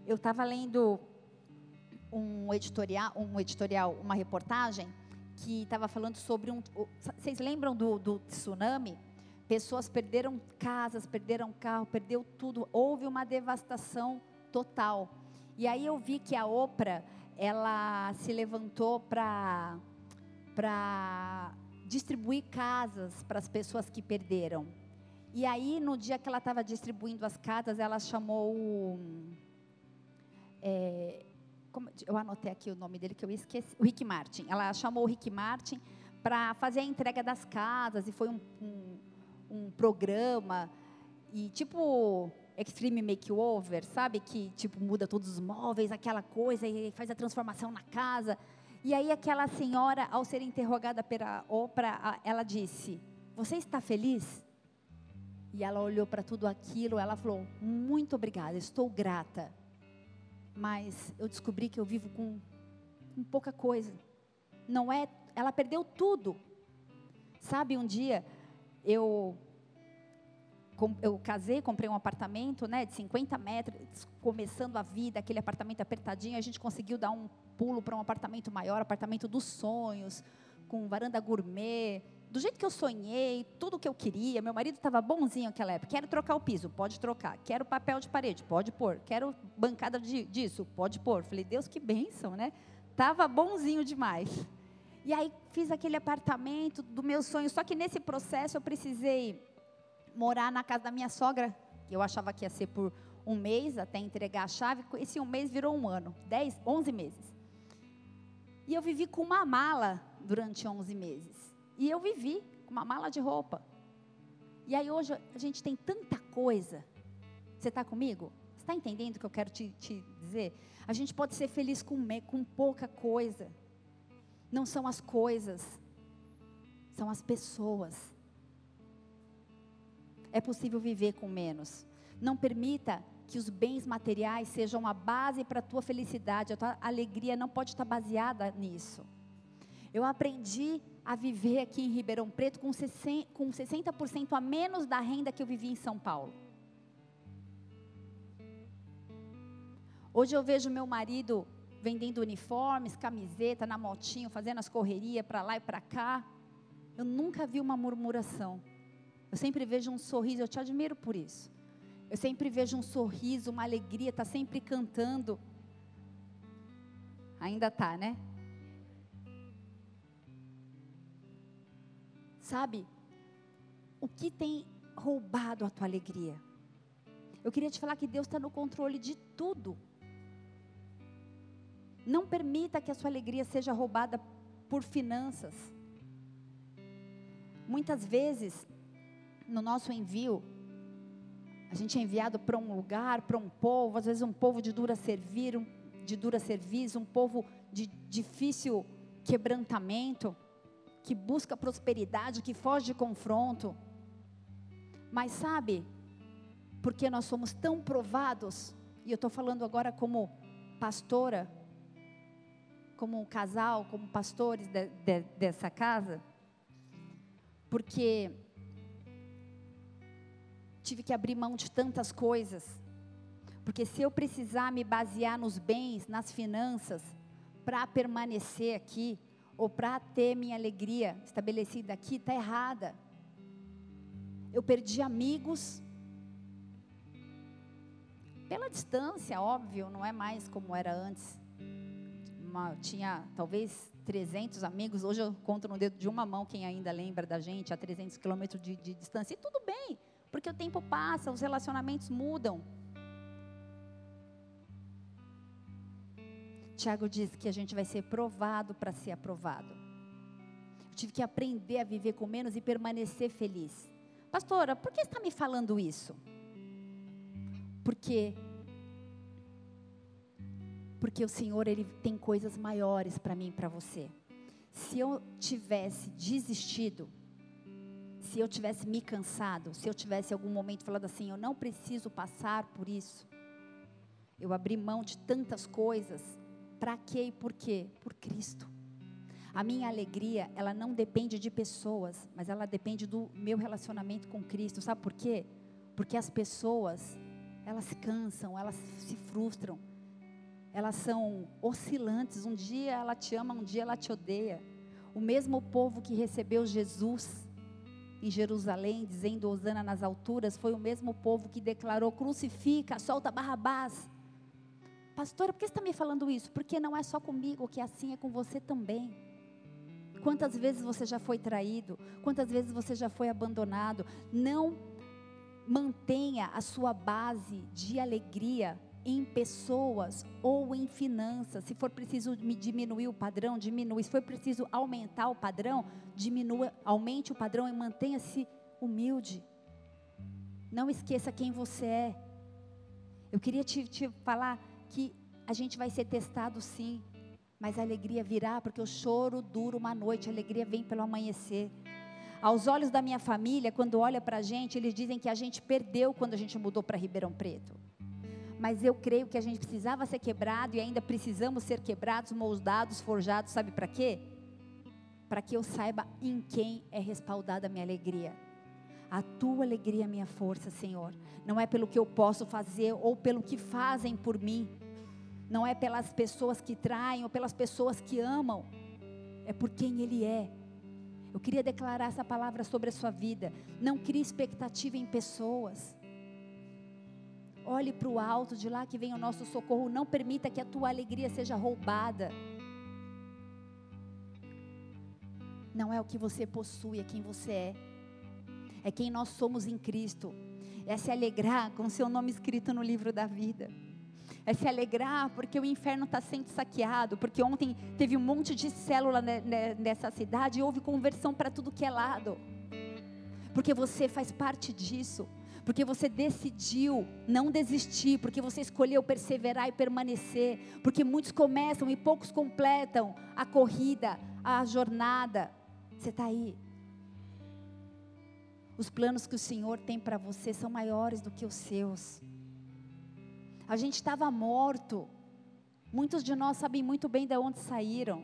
Eu estava lendo um editorial, um editorial, uma reportagem que estava falando sobre um. Vocês lembram do, do tsunami? Pessoas perderam casas, perderam carro, perdeu tudo. Houve uma devastação total. E aí eu vi que a Oprah, ela se levantou para para distribuir casas para as pessoas que perderam. E aí, no dia que ela estava distribuindo as casas, ela chamou. É, como, eu anotei aqui o nome dele que eu esqueci. O Rick Martin. Ela chamou o Rick Martin para fazer a entrega das casas, e foi um, um, um programa, e tipo Extreme Makeover, sabe? Que tipo muda todos os móveis, aquela coisa, e faz a transformação na casa. E aí aquela senhora, ao ser interrogada pela Oprah, ela disse: Você está feliz? E ela olhou para tudo aquilo, ela falou: Muito obrigada, estou grata. Mas eu descobri que eu vivo com, com pouca coisa. Não é, ela perdeu tudo. Sabe, um dia eu eu casei, comprei um apartamento, né, de 50 metros, começando a vida, aquele apartamento apertadinho, a gente conseguiu dar um pulo para um apartamento maior, apartamento dos sonhos, com varanda gourmet, do jeito que eu sonhei, tudo que eu queria. Meu marido estava bonzinho naquela época. Quero trocar o piso, pode trocar. Quero papel de parede, pode pôr. Quero bancada de, disso, pode pôr. Falei, Deus, que bênção, né? Tava bonzinho demais. E aí fiz aquele apartamento do meu sonho. Só que nesse processo eu precisei morar na casa da minha sogra. Eu achava que ia ser por um mês até entregar a chave. Esse um mês virou um ano, 10, 11 meses. E eu vivi com uma mala durante 11 meses. E eu vivi com uma mala de roupa. E aí hoje a gente tem tanta coisa. Você está comigo? Está entendendo o que eu quero te, te, dizer? A gente pode ser feliz com, com pouca coisa. Não são as coisas, são as pessoas. É possível viver com menos. Não permita que os bens materiais sejam a base para a tua felicidade. A tua alegria não pode estar baseada nisso. Eu aprendi a viver aqui em Ribeirão Preto com 60% a menos da renda que eu vivi em São Paulo. Hoje eu vejo meu marido vendendo uniformes, camiseta, na motinho, fazendo as correrias para lá e para cá. Eu nunca vi uma murmuração. Eu sempre vejo um sorriso, eu te admiro por isso. Eu sempre vejo um sorriso, uma alegria, está sempre cantando. Ainda tá, né? Sabe? O que tem roubado a tua alegria? Eu queria te falar que Deus está no controle de tudo. Não permita que a sua alegria seja roubada por finanças. Muitas vezes, no nosso envio, a gente é enviado para um lugar, para um povo, às vezes um povo de dura servir, de dura serviço, um povo de difícil quebrantamento que busca prosperidade, que foge de confronto. Mas sabe, porque nós somos tão provados, e eu estou falando agora como pastora, como um casal, como pastores de, de, dessa casa, porque tive que abrir mão de tantas coisas, porque se eu precisar me basear nos bens, nas finanças, para permanecer aqui, ou para ter minha alegria estabelecida aqui, está errada. Eu perdi amigos. Pela distância, óbvio, não é mais como era antes. Uma, tinha talvez 300 amigos, hoje eu conto no dedo de uma mão quem ainda lembra da gente, a 300 quilômetros de, de distância. E tudo bem, porque o tempo passa, os relacionamentos mudam. Tiago diz que a gente vai ser provado para ser aprovado. Eu tive que aprender a viver com menos e permanecer feliz. Pastora, por que está me falando isso? Porque porque o Senhor ele tem coisas maiores para mim e para você. Se eu tivesse desistido, se eu tivesse me cansado, se eu tivesse algum momento falado assim, eu não preciso passar por isso. Eu abri mão de tantas coisas para quê e por quê? Por Cristo. A minha alegria, ela não depende de pessoas, mas ela depende do meu relacionamento com Cristo. Sabe por quê? Porque as pessoas, elas se cansam, elas se frustram. Elas são oscilantes. Um dia ela te ama, um dia ela te odeia. O mesmo povo que recebeu Jesus em Jerusalém, dizendo Osana nas alturas, foi o mesmo povo que declarou: crucifica, solta Barrabás. Pastora, por que você está me falando isso? Porque não é só comigo que é assim, é com você também. Quantas vezes você já foi traído? Quantas vezes você já foi abandonado? Não mantenha a sua base de alegria em pessoas ou em finanças. Se for preciso diminuir o padrão, diminui. Se for preciso aumentar o padrão, diminua, aumente o padrão e mantenha-se humilde. Não esqueça quem você é. Eu queria te, te falar que a gente vai ser testado sim, mas a alegria virá, porque o choro dura uma noite, a alegria vem pelo amanhecer. Aos olhos da minha família, quando olha para a gente, eles dizem que a gente perdeu quando a gente mudou para Ribeirão Preto. Mas eu creio que a gente precisava ser quebrado e ainda precisamos ser quebrados, moldados, forjados, sabe para quê? Para que eu saiba em quem é respaldada a minha alegria. A tua alegria é minha força, Senhor. Não é pelo que eu posso fazer ou pelo que fazem por mim. Não é pelas pessoas que traem ou pelas pessoas que amam. É por quem Ele é. Eu queria declarar essa palavra sobre a sua vida. Não crie expectativa em pessoas. Olhe para o alto, de lá que vem o nosso socorro. Não permita que a tua alegria seja roubada. Não é o que você possui, é quem você é. É quem nós somos em Cristo. É se alegrar com o seu nome escrito no livro da vida é se alegrar porque o inferno está sendo saqueado, porque ontem teve um monte de célula nessa cidade e houve conversão para tudo que é lado. Porque você faz parte disso, porque você decidiu não desistir, porque você escolheu perseverar e permanecer, porque muitos começam e poucos completam a corrida, a jornada. Você está aí. Os planos que o Senhor tem para você são maiores do que os seus. A gente estava morto. Muitos de nós sabem muito bem de onde saíram.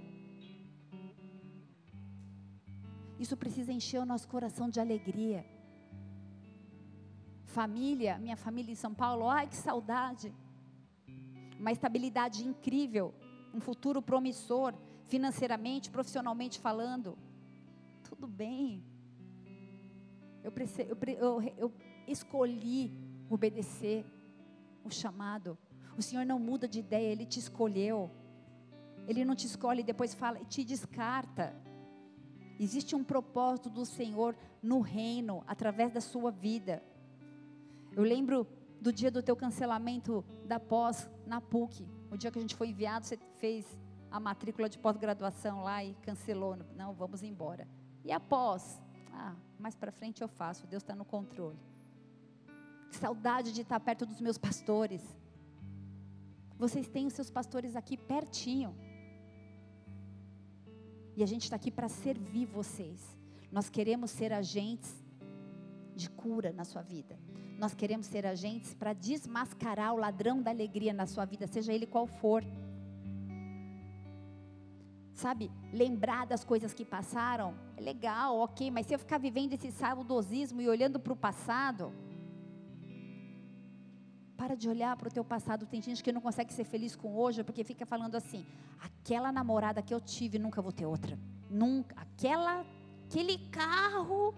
Isso precisa encher o nosso coração de alegria. Família, minha família em São Paulo, ai que saudade. Uma estabilidade incrível, um futuro promissor, financeiramente, profissionalmente falando. Tudo bem. Eu, eu, eu, eu escolhi obedecer o chamado. O Senhor não muda de ideia, Ele te escolheu. Ele não te escolhe e depois fala e te descarta. Existe um propósito do Senhor no reino, através da sua vida. Eu lembro do dia do teu cancelamento da pós na PUC. O dia que a gente foi enviado, você fez a matrícula de pós-graduação lá e cancelou. Não, vamos embora. E após? Ah, mais para frente eu faço, Deus está no controle. Que saudade de estar perto dos meus pastores. Vocês têm os seus pastores aqui pertinho. E a gente está aqui para servir vocês. Nós queremos ser agentes de cura na sua vida. Nós queremos ser agentes para desmascarar o ladrão da alegria na sua vida, seja ele qual for. Sabe, lembrar das coisas que passaram é legal, ok, mas se eu ficar vivendo esse saudosismo e olhando para o passado, para de olhar para o teu passado. Tem gente que não consegue ser feliz com hoje porque fica falando assim: aquela namorada que eu tive, nunca vou ter outra. Nunca. Aquela, aquele carro.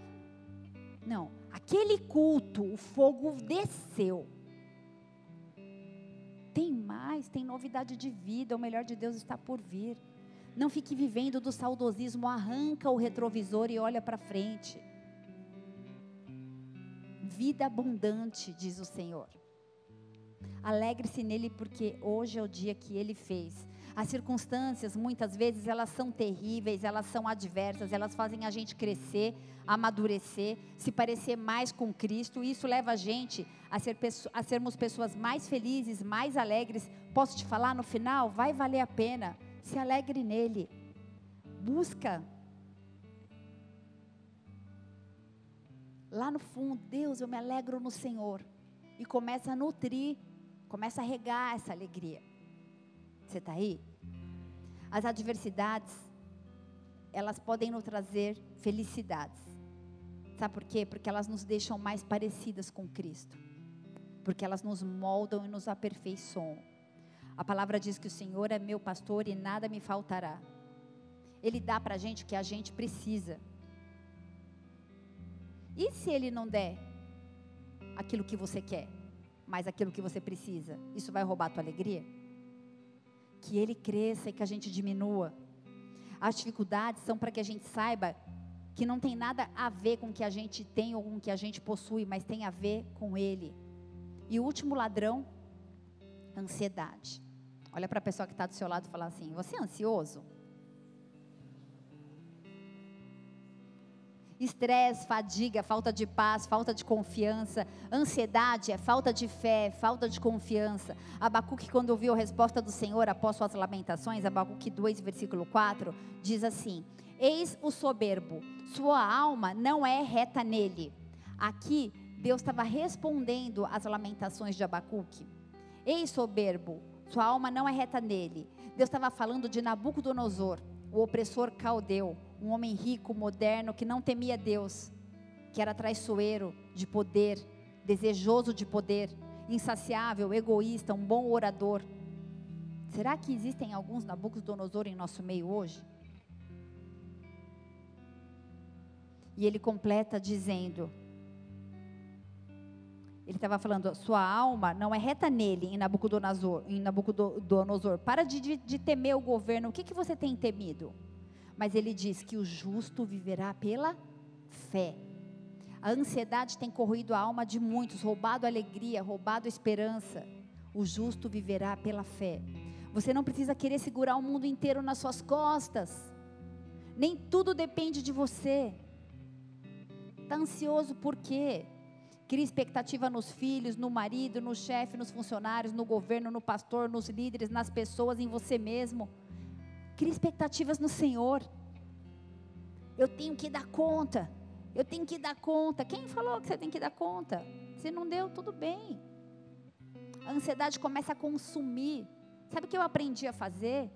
Não. Aquele culto, o fogo desceu. Tem mais, tem novidade de vida. O melhor de Deus está por vir. Não fique vivendo do saudosismo. Arranca o retrovisor e olha para frente. Vida abundante, diz o Senhor. Alegre-se nele porque hoje é o dia que ele fez. As circunstâncias, muitas vezes, elas são terríveis, elas são adversas, elas fazem a gente crescer, amadurecer, se parecer mais com Cristo. E isso leva a gente a, ser, a sermos pessoas mais felizes, mais alegres. Posso te falar no final? Vai valer a pena. Se alegre nele. Busca. Lá no fundo, Deus, eu me alegro no Senhor. E começa a nutrir Começa a regar essa alegria. Você está aí? As adversidades, elas podem nos trazer felicidades. Sabe por quê? Porque elas nos deixam mais parecidas com Cristo. Porque elas nos moldam e nos aperfeiçoam. A palavra diz que o Senhor é meu pastor e nada me faltará. Ele dá para a gente o que a gente precisa. E se Ele não der aquilo que você quer? Mais aquilo que você precisa, isso vai roubar a tua alegria? Que ele cresça e que a gente diminua. As dificuldades são para que a gente saiba que não tem nada a ver com o que a gente tem ou com o que a gente possui, mas tem a ver com ele. E o último ladrão, Ansiedade. Olha para a pessoa que está do seu lado e fala assim: Você é ansioso? Estresse, fadiga, falta de paz, falta de confiança. Ansiedade é falta de fé, falta de confiança. Abacuque, quando ouviu a resposta do Senhor após suas lamentações, Abacuque 2, versículo 4, diz assim: Eis o soberbo, sua alma não é reta nele. Aqui, Deus estava respondendo às lamentações de Abacuque. Eis soberbo, sua alma não é reta nele. Deus estava falando de Nabucodonosor, o opressor caldeu, um homem rico, moderno, que não temia Deus, que era traiçoeiro de poder, desejoso de poder, insaciável, egoísta, um bom orador. Será que existem alguns Nabucodonosor em nosso meio hoje? E ele completa dizendo: ele estava falando, sua alma não é reta nele, em Nabucodonosor. Em Nabucodonosor. Para de, de, de temer o governo. O que, que você tem temido? Mas ele diz que o justo viverá pela fé. A ansiedade tem corroído a alma de muitos, roubado a alegria, roubado a esperança. O justo viverá pela fé. Você não precisa querer segurar o mundo inteiro nas suas costas. Nem tudo depende de você. Está ansioso por quê? Cria expectativa nos filhos, no marido, no chefe, nos funcionários, no governo, no pastor, nos líderes, nas pessoas, em você mesmo. Crie expectativas no Senhor. Eu tenho que dar conta. Eu tenho que dar conta. Quem falou que você tem que dar conta? Se não deu, tudo bem. A ansiedade começa a consumir. Sabe o que eu aprendi a fazer?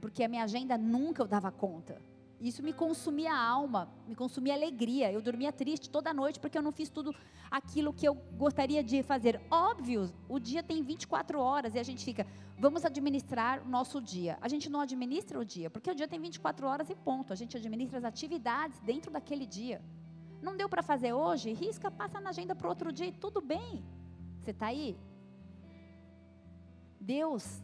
Porque a minha agenda nunca eu dava conta. Isso me consumia a alma, me consumia a alegria. Eu dormia triste toda noite porque eu não fiz tudo aquilo que eu gostaria de fazer. Óbvio, o dia tem 24 horas e a gente fica, vamos administrar o nosso dia. A gente não administra o dia, porque o dia tem 24 horas e ponto. A gente administra as atividades dentro daquele dia. Não deu para fazer hoje? Risca, passa na agenda para outro dia e tudo bem. Você está aí? Deus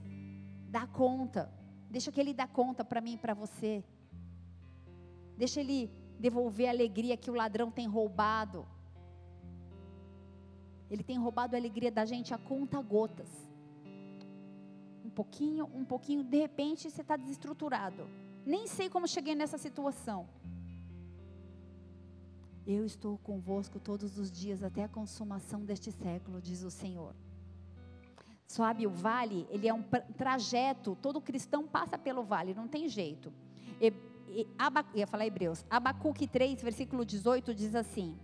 dá conta. Deixa que Ele dá conta para mim e para você. Deixa ele devolver a alegria que o ladrão tem roubado. Ele tem roubado a alegria da gente a conta gotas. Um pouquinho, um pouquinho, de repente você está desestruturado. Nem sei como cheguei nessa situação. Eu estou convosco todos os dias até a consumação deste século, diz o Senhor. Sabe, o vale, ele é um trajeto, todo cristão passa pelo vale, não tem jeito. Abac, ia falar Hebreus, Abacuque 3, versículo 18 diz assim: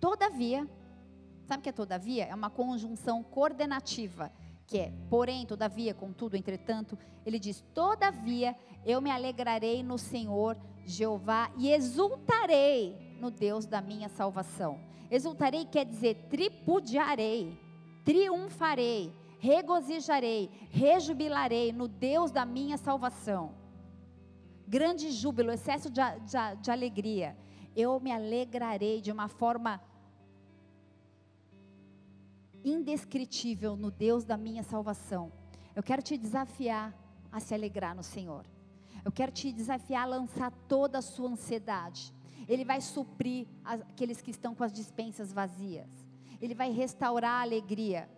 Todavia, sabe o que é todavia? É uma conjunção coordenativa, que é porém, todavia, contudo, entretanto, ele diz: Todavia eu me alegrarei no Senhor Jeová e exultarei no Deus da minha salvação. Exultarei quer dizer tripudiarei, triunfarei, regozijarei, rejubilarei no Deus da minha salvação grande júbilo, excesso de, de, de alegria. Eu me alegrarei de uma forma indescritível no Deus da minha salvação. Eu quero te desafiar a se alegrar no Senhor. Eu quero te desafiar a lançar toda a sua ansiedade. Ele vai suprir aqueles que estão com as dispensas vazias. Ele vai restaurar a alegria.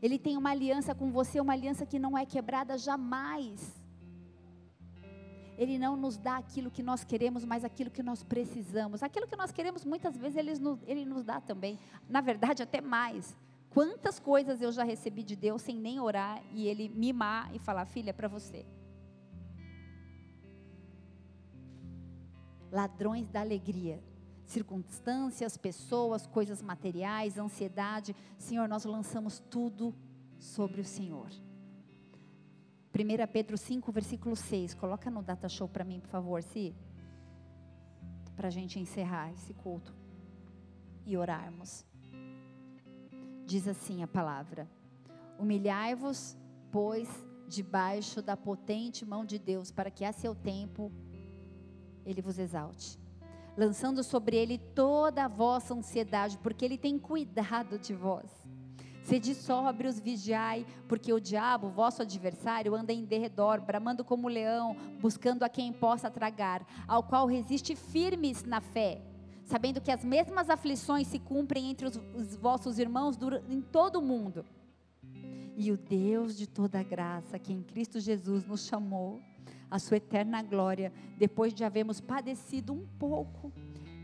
Ele tem uma aliança com você, uma aliança que não é quebrada jamais. Ele não nos dá aquilo que nós queremos, mas aquilo que nós precisamos. Aquilo que nós queremos, muitas vezes, Ele nos, ele nos dá também. Na verdade, até mais. Quantas coisas eu já recebi de Deus sem nem orar e Ele mimar e falar, filha, é para você. Ladrões da alegria circunstâncias, pessoas, coisas materiais, ansiedade. Senhor, nós lançamos tudo sobre o Senhor. 1 Pedro 5, versículo 6. Coloca no data show para mim, por favor, se para a gente encerrar esse culto e orarmos. Diz assim a palavra: Humilhai-vos, pois, debaixo da potente mão de Deus, para que a seu tempo ele vos exalte, lançando sobre ele toda a vossa ansiedade, porque ele tem cuidado de vós. Sede sóbrios, vigiai, porque o diabo, vosso adversário, anda em derredor, bramando como leão, buscando a quem possa tragar, ao qual resiste firmes na fé, sabendo que as mesmas aflições se cumprem entre os, os vossos irmãos em todo o mundo. E o Deus de toda graça, que em Cristo Jesus nos chamou a sua eterna glória, depois de havermos padecido um pouco,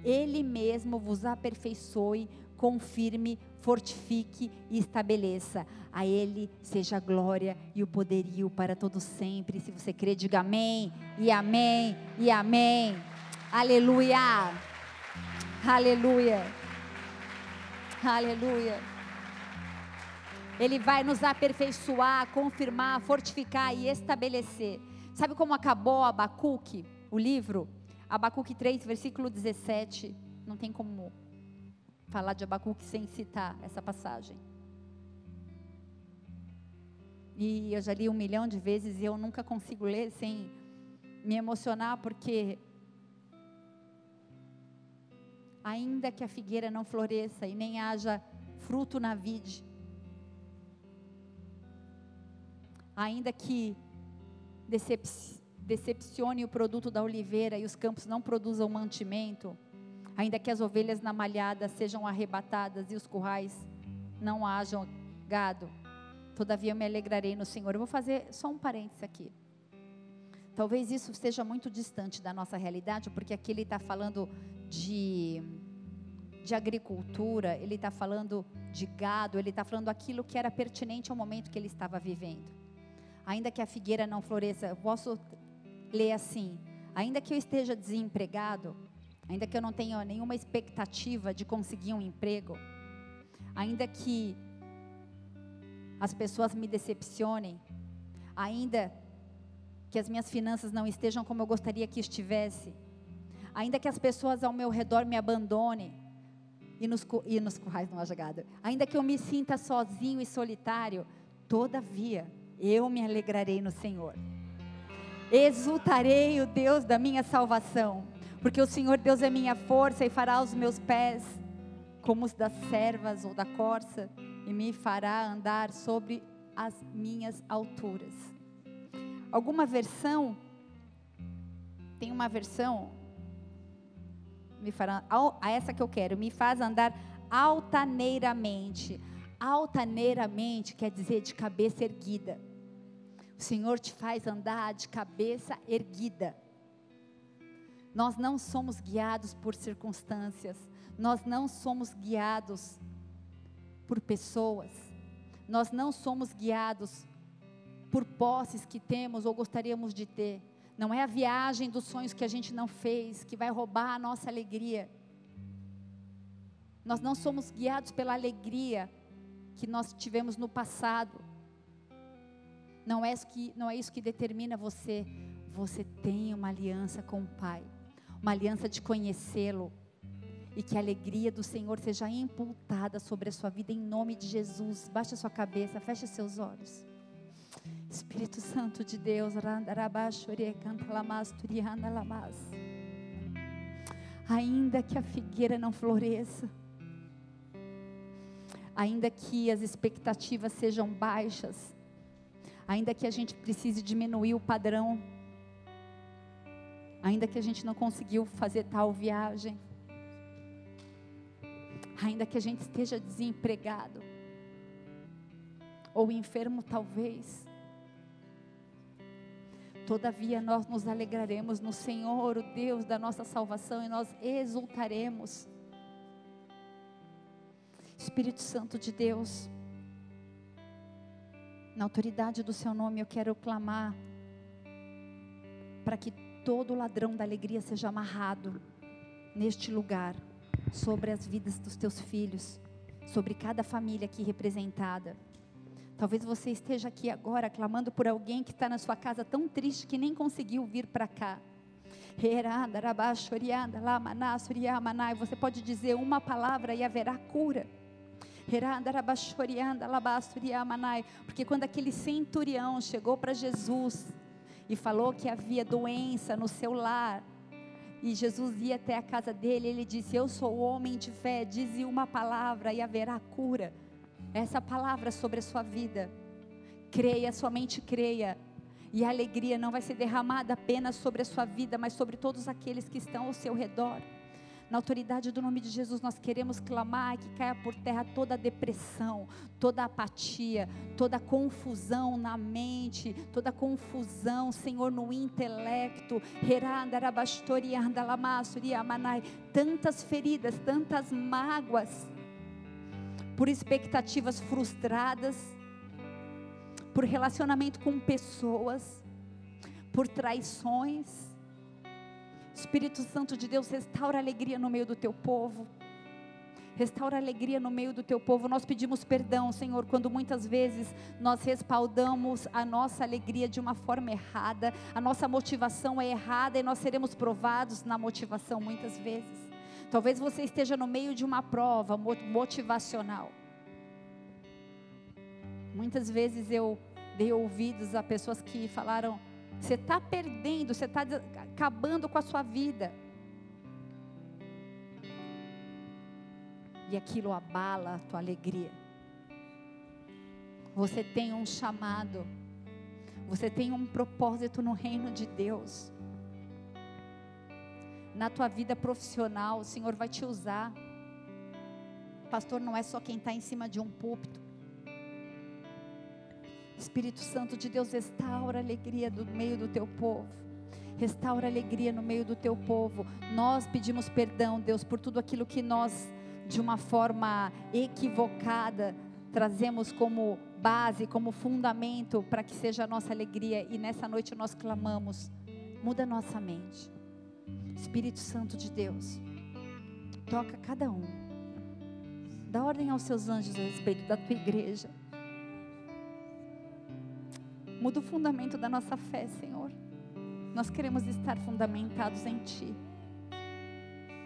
Ele mesmo vos aperfeiçoe, confirme, fortifique e estabeleça. A Ele seja a glória e o poderio para todos sempre. Se você crê, diga amém, e amém, e amém. Aleluia. Aleluia. Aleluia. Ele vai nos aperfeiçoar, confirmar, fortificar e estabelecer. Sabe como acabou Abacuque, o livro? Abacuque 3, versículo 17. Não tem como falar de Abacuque sem citar essa passagem. E eu já li um milhão de vezes e eu nunca consigo ler sem me emocionar, porque ainda que a figueira não floresça e nem haja fruto na vide, ainda que decep decepcione o produto da oliveira e os campos não produzam mantimento, ainda que as ovelhas na malhada sejam arrebatadas e os currais não hajam gado, todavia eu me alegrarei no Senhor. Eu vou fazer só um parênteses aqui. Talvez isso esteja muito distante da nossa realidade, porque aqui ele está falando de, de agricultura, ele está falando de gado, ele está falando aquilo que era pertinente ao momento que ele estava vivendo. Ainda que a figueira não floresça, eu posso ler assim: ainda que eu esteja desempregado, ainda que eu não tenha nenhuma expectativa de conseguir um emprego, ainda que as pessoas me decepcionem, ainda que as minhas finanças não estejam como eu gostaria que estivesse, ainda que as pessoas ao meu redor me abandonem e nos, e nos currais não haja ainda que eu me sinta sozinho e solitário, todavia eu me alegrarei no Senhor. Exultarei o Deus da minha salvação, porque o Senhor Deus é minha força e fará os meus pés como os das servas ou da corça e me fará andar sobre as minhas alturas. Alguma versão tem uma versão me fará, a essa que eu quero, me faz andar altaneiramente. Altaneiramente quer dizer de cabeça erguida. O Senhor te faz andar de cabeça erguida. Nós não somos guiados por circunstâncias, nós não somos guiados por pessoas, nós não somos guiados por posses que temos ou gostaríamos de ter. Não é a viagem dos sonhos que a gente não fez que vai roubar a nossa alegria. Nós não somos guiados pela alegria que nós tivemos no passado. Não é, isso que, não é isso que determina você. Você tem uma aliança com o Pai, uma aliança de conhecê-lo. E que a alegria do Senhor seja imputada sobre a sua vida em nome de Jesus. Baixe a sua cabeça, feche seus olhos. Espírito Santo de Deus, ainda que a figueira não floresça, ainda que as expectativas sejam baixas, ainda que a gente precise diminuir o padrão, ainda que a gente não conseguiu fazer tal viagem, ainda que a gente esteja desempregado, ou enfermo talvez, todavia nós nos alegraremos no Senhor, o Deus da nossa salvação, e nós exultaremos. Espírito Santo de Deus, na autoridade do seu nome, eu quero clamar para que todo ladrão da alegria seja amarrado neste lugar, sobre as vidas dos teus filhos, sobre cada família aqui representada. Talvez você esteja aqui agora clamando por alguém que está na sua casa tão triste que nem conseguiu vir para cá. Você pode dizer uma palavra e haverá cura. Porque quando aquele centurião chegou para Jesus e falou que havia doença no seu lar, e Jesus ia até a casa dele, ele disse: Eu sou homem de fé, dize uma palavra e haverá cura. Essa palavra sobre a sua vida. Creia, somente creia. E a alegria não vai ser derramada apenas sobre a sua vida, mas sobre todos aqueles que estão ao seu redor. Na autoridade do nome de Jesus, nós queremos clamar que caia por terra toda a depressão, toda a apatia, toda a confusão na mente, toda a confusão, Senhor, no intelecto. Tantas feridas, tantas mágoas, por expectativas frustradas, por relacionamento com pessoas, por traições Espírito Santo de Deus, restaura alegria no meio do teu povo. Restaura alegria no meio do teu povo. Nós pedimos perdão, Senhor, quando muitas vezes nós respaldamos a nossa alegria de uma forma errada, a nossa motivação é errada e nós seremos provados na motivação muitas vezes. Talvez você esteja no meio de uma prova motivacional. Muitas vezes eu dei ouvidos a pessoas que falaram: você está perdendo, você está acabando com a sua vida. E aquilo abala a tua alegria. Você tem um chamado. Você tem um propósito no reino de Deus. Na tua vida profissional, o Senhor vai te usar. Pastor não é só quem está em cima de um púlpito. Espírito Santo de Deus, restaura a alegria do meio do teu povo. Restaura a alegria no meio do teu povo. Nós pedimos perdão, Deus, por tudo aquilo que nós, de uma forma equivocada, trazemos como base, como fundamento para que seja a nossa alegria. E nessa noite nós clamamos: muda nossa mente. Espírito Santo de Deus, toca cada um. Dá ordem aos seus anjos a respeito da tua igreja. Muda o fundamento da nossa fé, Senhor. Nós queremos estar fundamentados em Ti,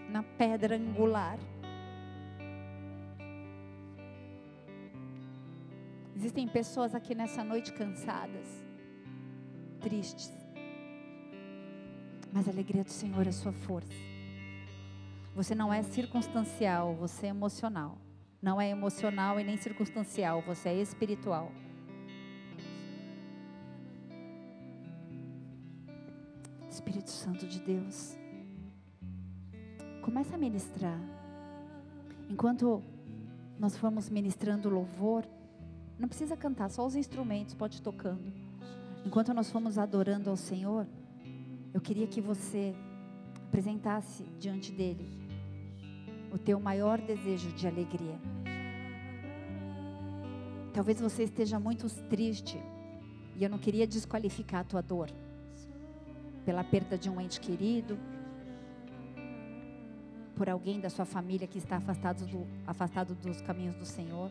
na pedra angular. Existem pessoas aqui nessa noite cansadas, tristes, mas a alegria do Senhor é sua força. Você não é circunstancial, você é emocional. Não é emocional e nem circunstancial, você é espiritual. Espírito Santo de Deus, começa a ministrar. Enquanto nós formos ministrando louvor, não precisa cantar, só os instrumentos, pode ir tocando. Enquanto nós fomos adorando ao Senhor, eu queria que você apresentasse diante dele o teu maior desejo de alegria. Talvez você esteja muito triste e eu não queria desqualificar a tua dor pela perda de um ente querido, por alguém da sua família que está afastado, do, afastado dos caminhos do Senhor.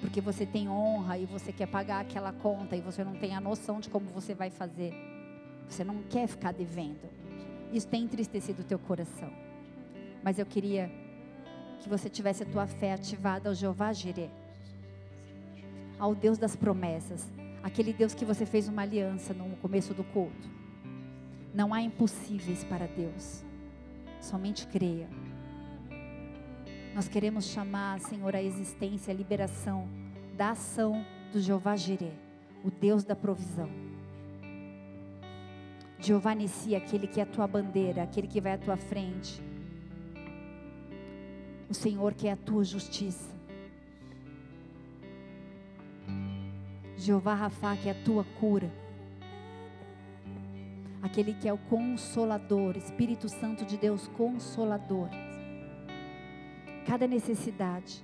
Porque você tem honra e você quer pagar aquela conta e você não tem a noção de como você vai fazer. Você não quer ficar devendo. Isso tem entristecido o teu coração. Mas eu queria que você tivesse a tua fé ativada ao Jeová Jireh, ao Deus das promessas, aquele Deus que você fez uma aliança no começo do culto. Não há impossíveis para Deus. Somente creia. Nós queremos chamar, Senhor, a existência, a liberação da ação do Jeová Jireh, o Deus da provisão. Jeová Nissi, aquele que é a tua bandeira, aquele que vai à tua frente. O Senhor que é a tua justiça. Jeová Rafa, que é a tua cura. Aquele que é o consolador, Espírito Santo de Deus, consolador. Cada necessidade.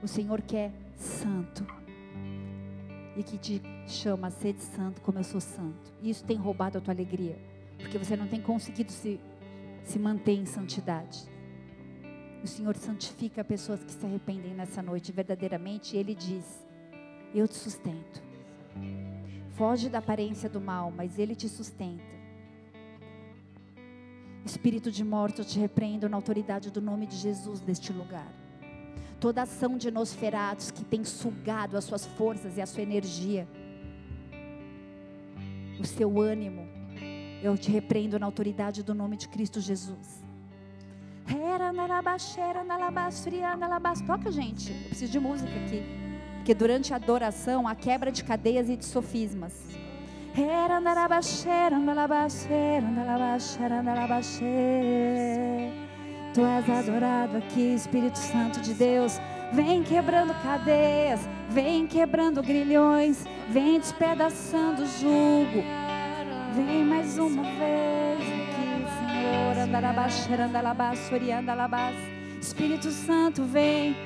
O Senhor quer santo. E que te chama a ser de santo como eu sou santo. E isso tem roubado a tua alegria. Porque você não tem conseguido se, se manter em santidade. O Senhor santifica pessoas que se arrependem nessa noite verdadeiramente. E Ele diz: Eu te sustento. Foge da aparência do mal, mas Ele te sustenta. Espírito de morte, eu te repreendo na autoridade do nome de Jesus deste lugar. Toda ação de nosferatos que tem sugado as suas forças e a sua energia, o seu ânimo, eu te repreendo na autoridade do nome de Cristo Jesus. Toca, gente. Eu preciso de música aqui. Porque durante a adoração há quebra de cadeias e de sofismas. Tu és adorado aqui, Espírito Santo de Deus. Vem quebrando cadeias, vem quebrando grilhões, vem despedaçando o jugo. Vem mais uma vez. Espírito Santo, vem.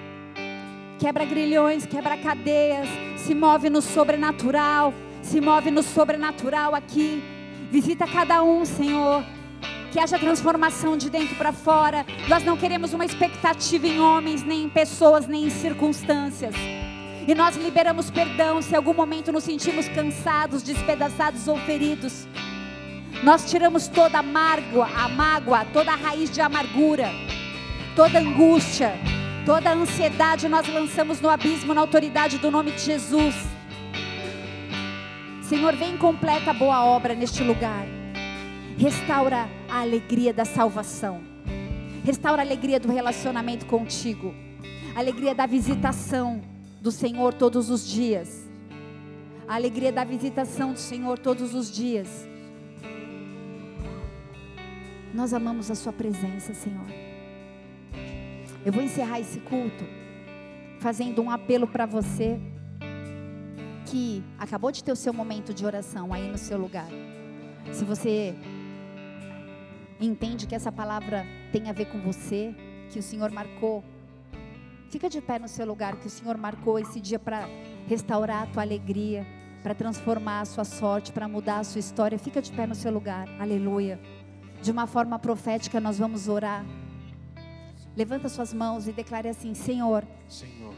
Quebra grilhões, quebra cadeias, se move no sobrenatural, se move no sobrenatural aqui. Visita cada um, Senhor que haja transformação de dentro para fora. Nós não queremos uma expectativa em homens, nem em pessoas, nem em circunstâncias. E nós liberamos perdão se em algum momento nos sentimos cansados, despedaçados ou feridos. Nós tiramos toda a mágoa, a mágoa, toda a raiz de amargura, toda angústia, toda ansiedade nós lançamos no abismo na autoridade do nome de Jesus. Senhor, vem completa a boa obra neste lugar. Restaura a alegria da salvação. Restaura a alegria do relacionamento contigo. A alegria da visitação do Senhor todos os dias. A alegria da visitação do Senhor todos os dias. Nós amamos a Sua presença, Senhor. Eu vou encerrar esse culto fazendo um apelo para você que acabou de ter o seu momento de oração aí no seu lugar. Se você entende que essa palavra tem a ver com você, que o Senhor marcou. Fica de pé no seu lugar, que o Senhor marcou esse dia para restaurar a tua alegria, para transformar a sua sorte, para mudar a sua história. Fica de pé no seu lugar, aleluia. De uma forma profética, nós vamos orar. Levanta suas mãos e declare assim: Senhor, Senhor,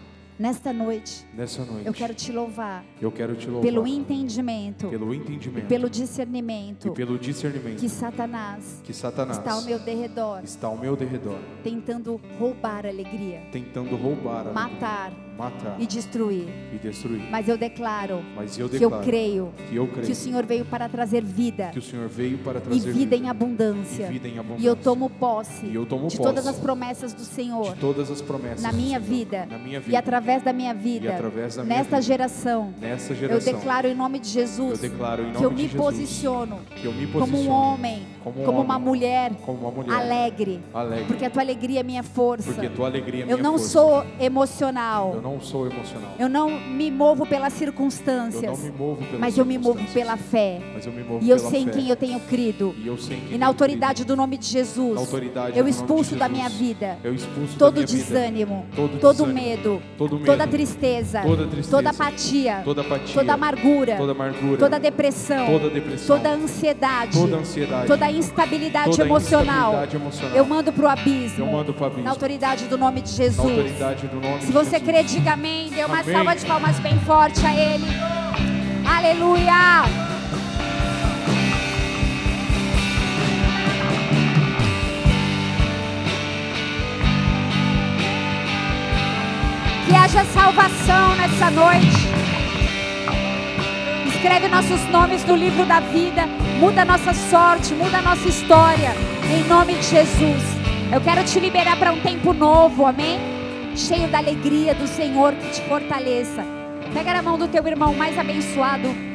nesta noite, nessa noite eu quero te louvar eu quero te louvar pelo entendimento, pelo entendimento pelo discernimento e pelo discernimento que Satanás que Satanás está ao meu derredor, está ao meu derredor, tentando roubar a alegria, tentando roubar, a matar matar e destruir. e destruir. Mas eu declaro Mas eu que eu declaro creio que eu creio que o Senhor veio para trazer vida que o Senhor veio para e trazer vida em abundância. e vida em abundância. E eu tomo posse E eu tomo de posse todas as promessas do Senhor de todas as promessas na minha Senhor, vida na minha e vida através da minha vida. através da minha Nesta vida. geração, nessa eu geração. declaro em nome de Jesus eu nome que eu de me Jesus posiciono que eu me como um posiciono homem, como um como uma mulher como uma mulher alegre, alegre, porque a tua alegria é minha força. porque tua alegria é Eu minha não força. sou emocional. eu não sou emocional. Eu não me movo pelas Eu circunstâncias, não me movo pelas mas eu me movo pela fé. mas eu me movo E eu sei em quem eu tenho crido. E eu sei em E na eu autoridade do nome de Jesus, Na autoridade eu expulso da minha vida Eu expulso todo da minha vida desânimo, todo, todo desânimo, medo, todo medo, toda tristeza, toda tristeza, toda apatia, toda apatia, toda amargura, toda amargura, toda depressão, toda depressão, toda ansiedade, toda ansiedade, toda instabilidade toda emocional. instabilidade emocional. Eu mando para o abismo. Abismo. Na autoridade do nome de Jesus. do nome Se de você Jesus. crê, diga amém. Dê uma Amém. salva de palmas bem forte a Ele. Aleluia. Que haja salvação nessa noite. Escreve nossos nomes no livro da vida. Muda nossa sorte, muda nossa história. Em nome de Jesus. Eu quero te liberar para um tempo novo, amém? Cheio da alegria do Senhor que te fortaleça. Pega na mão do teu irmão mais abençoado.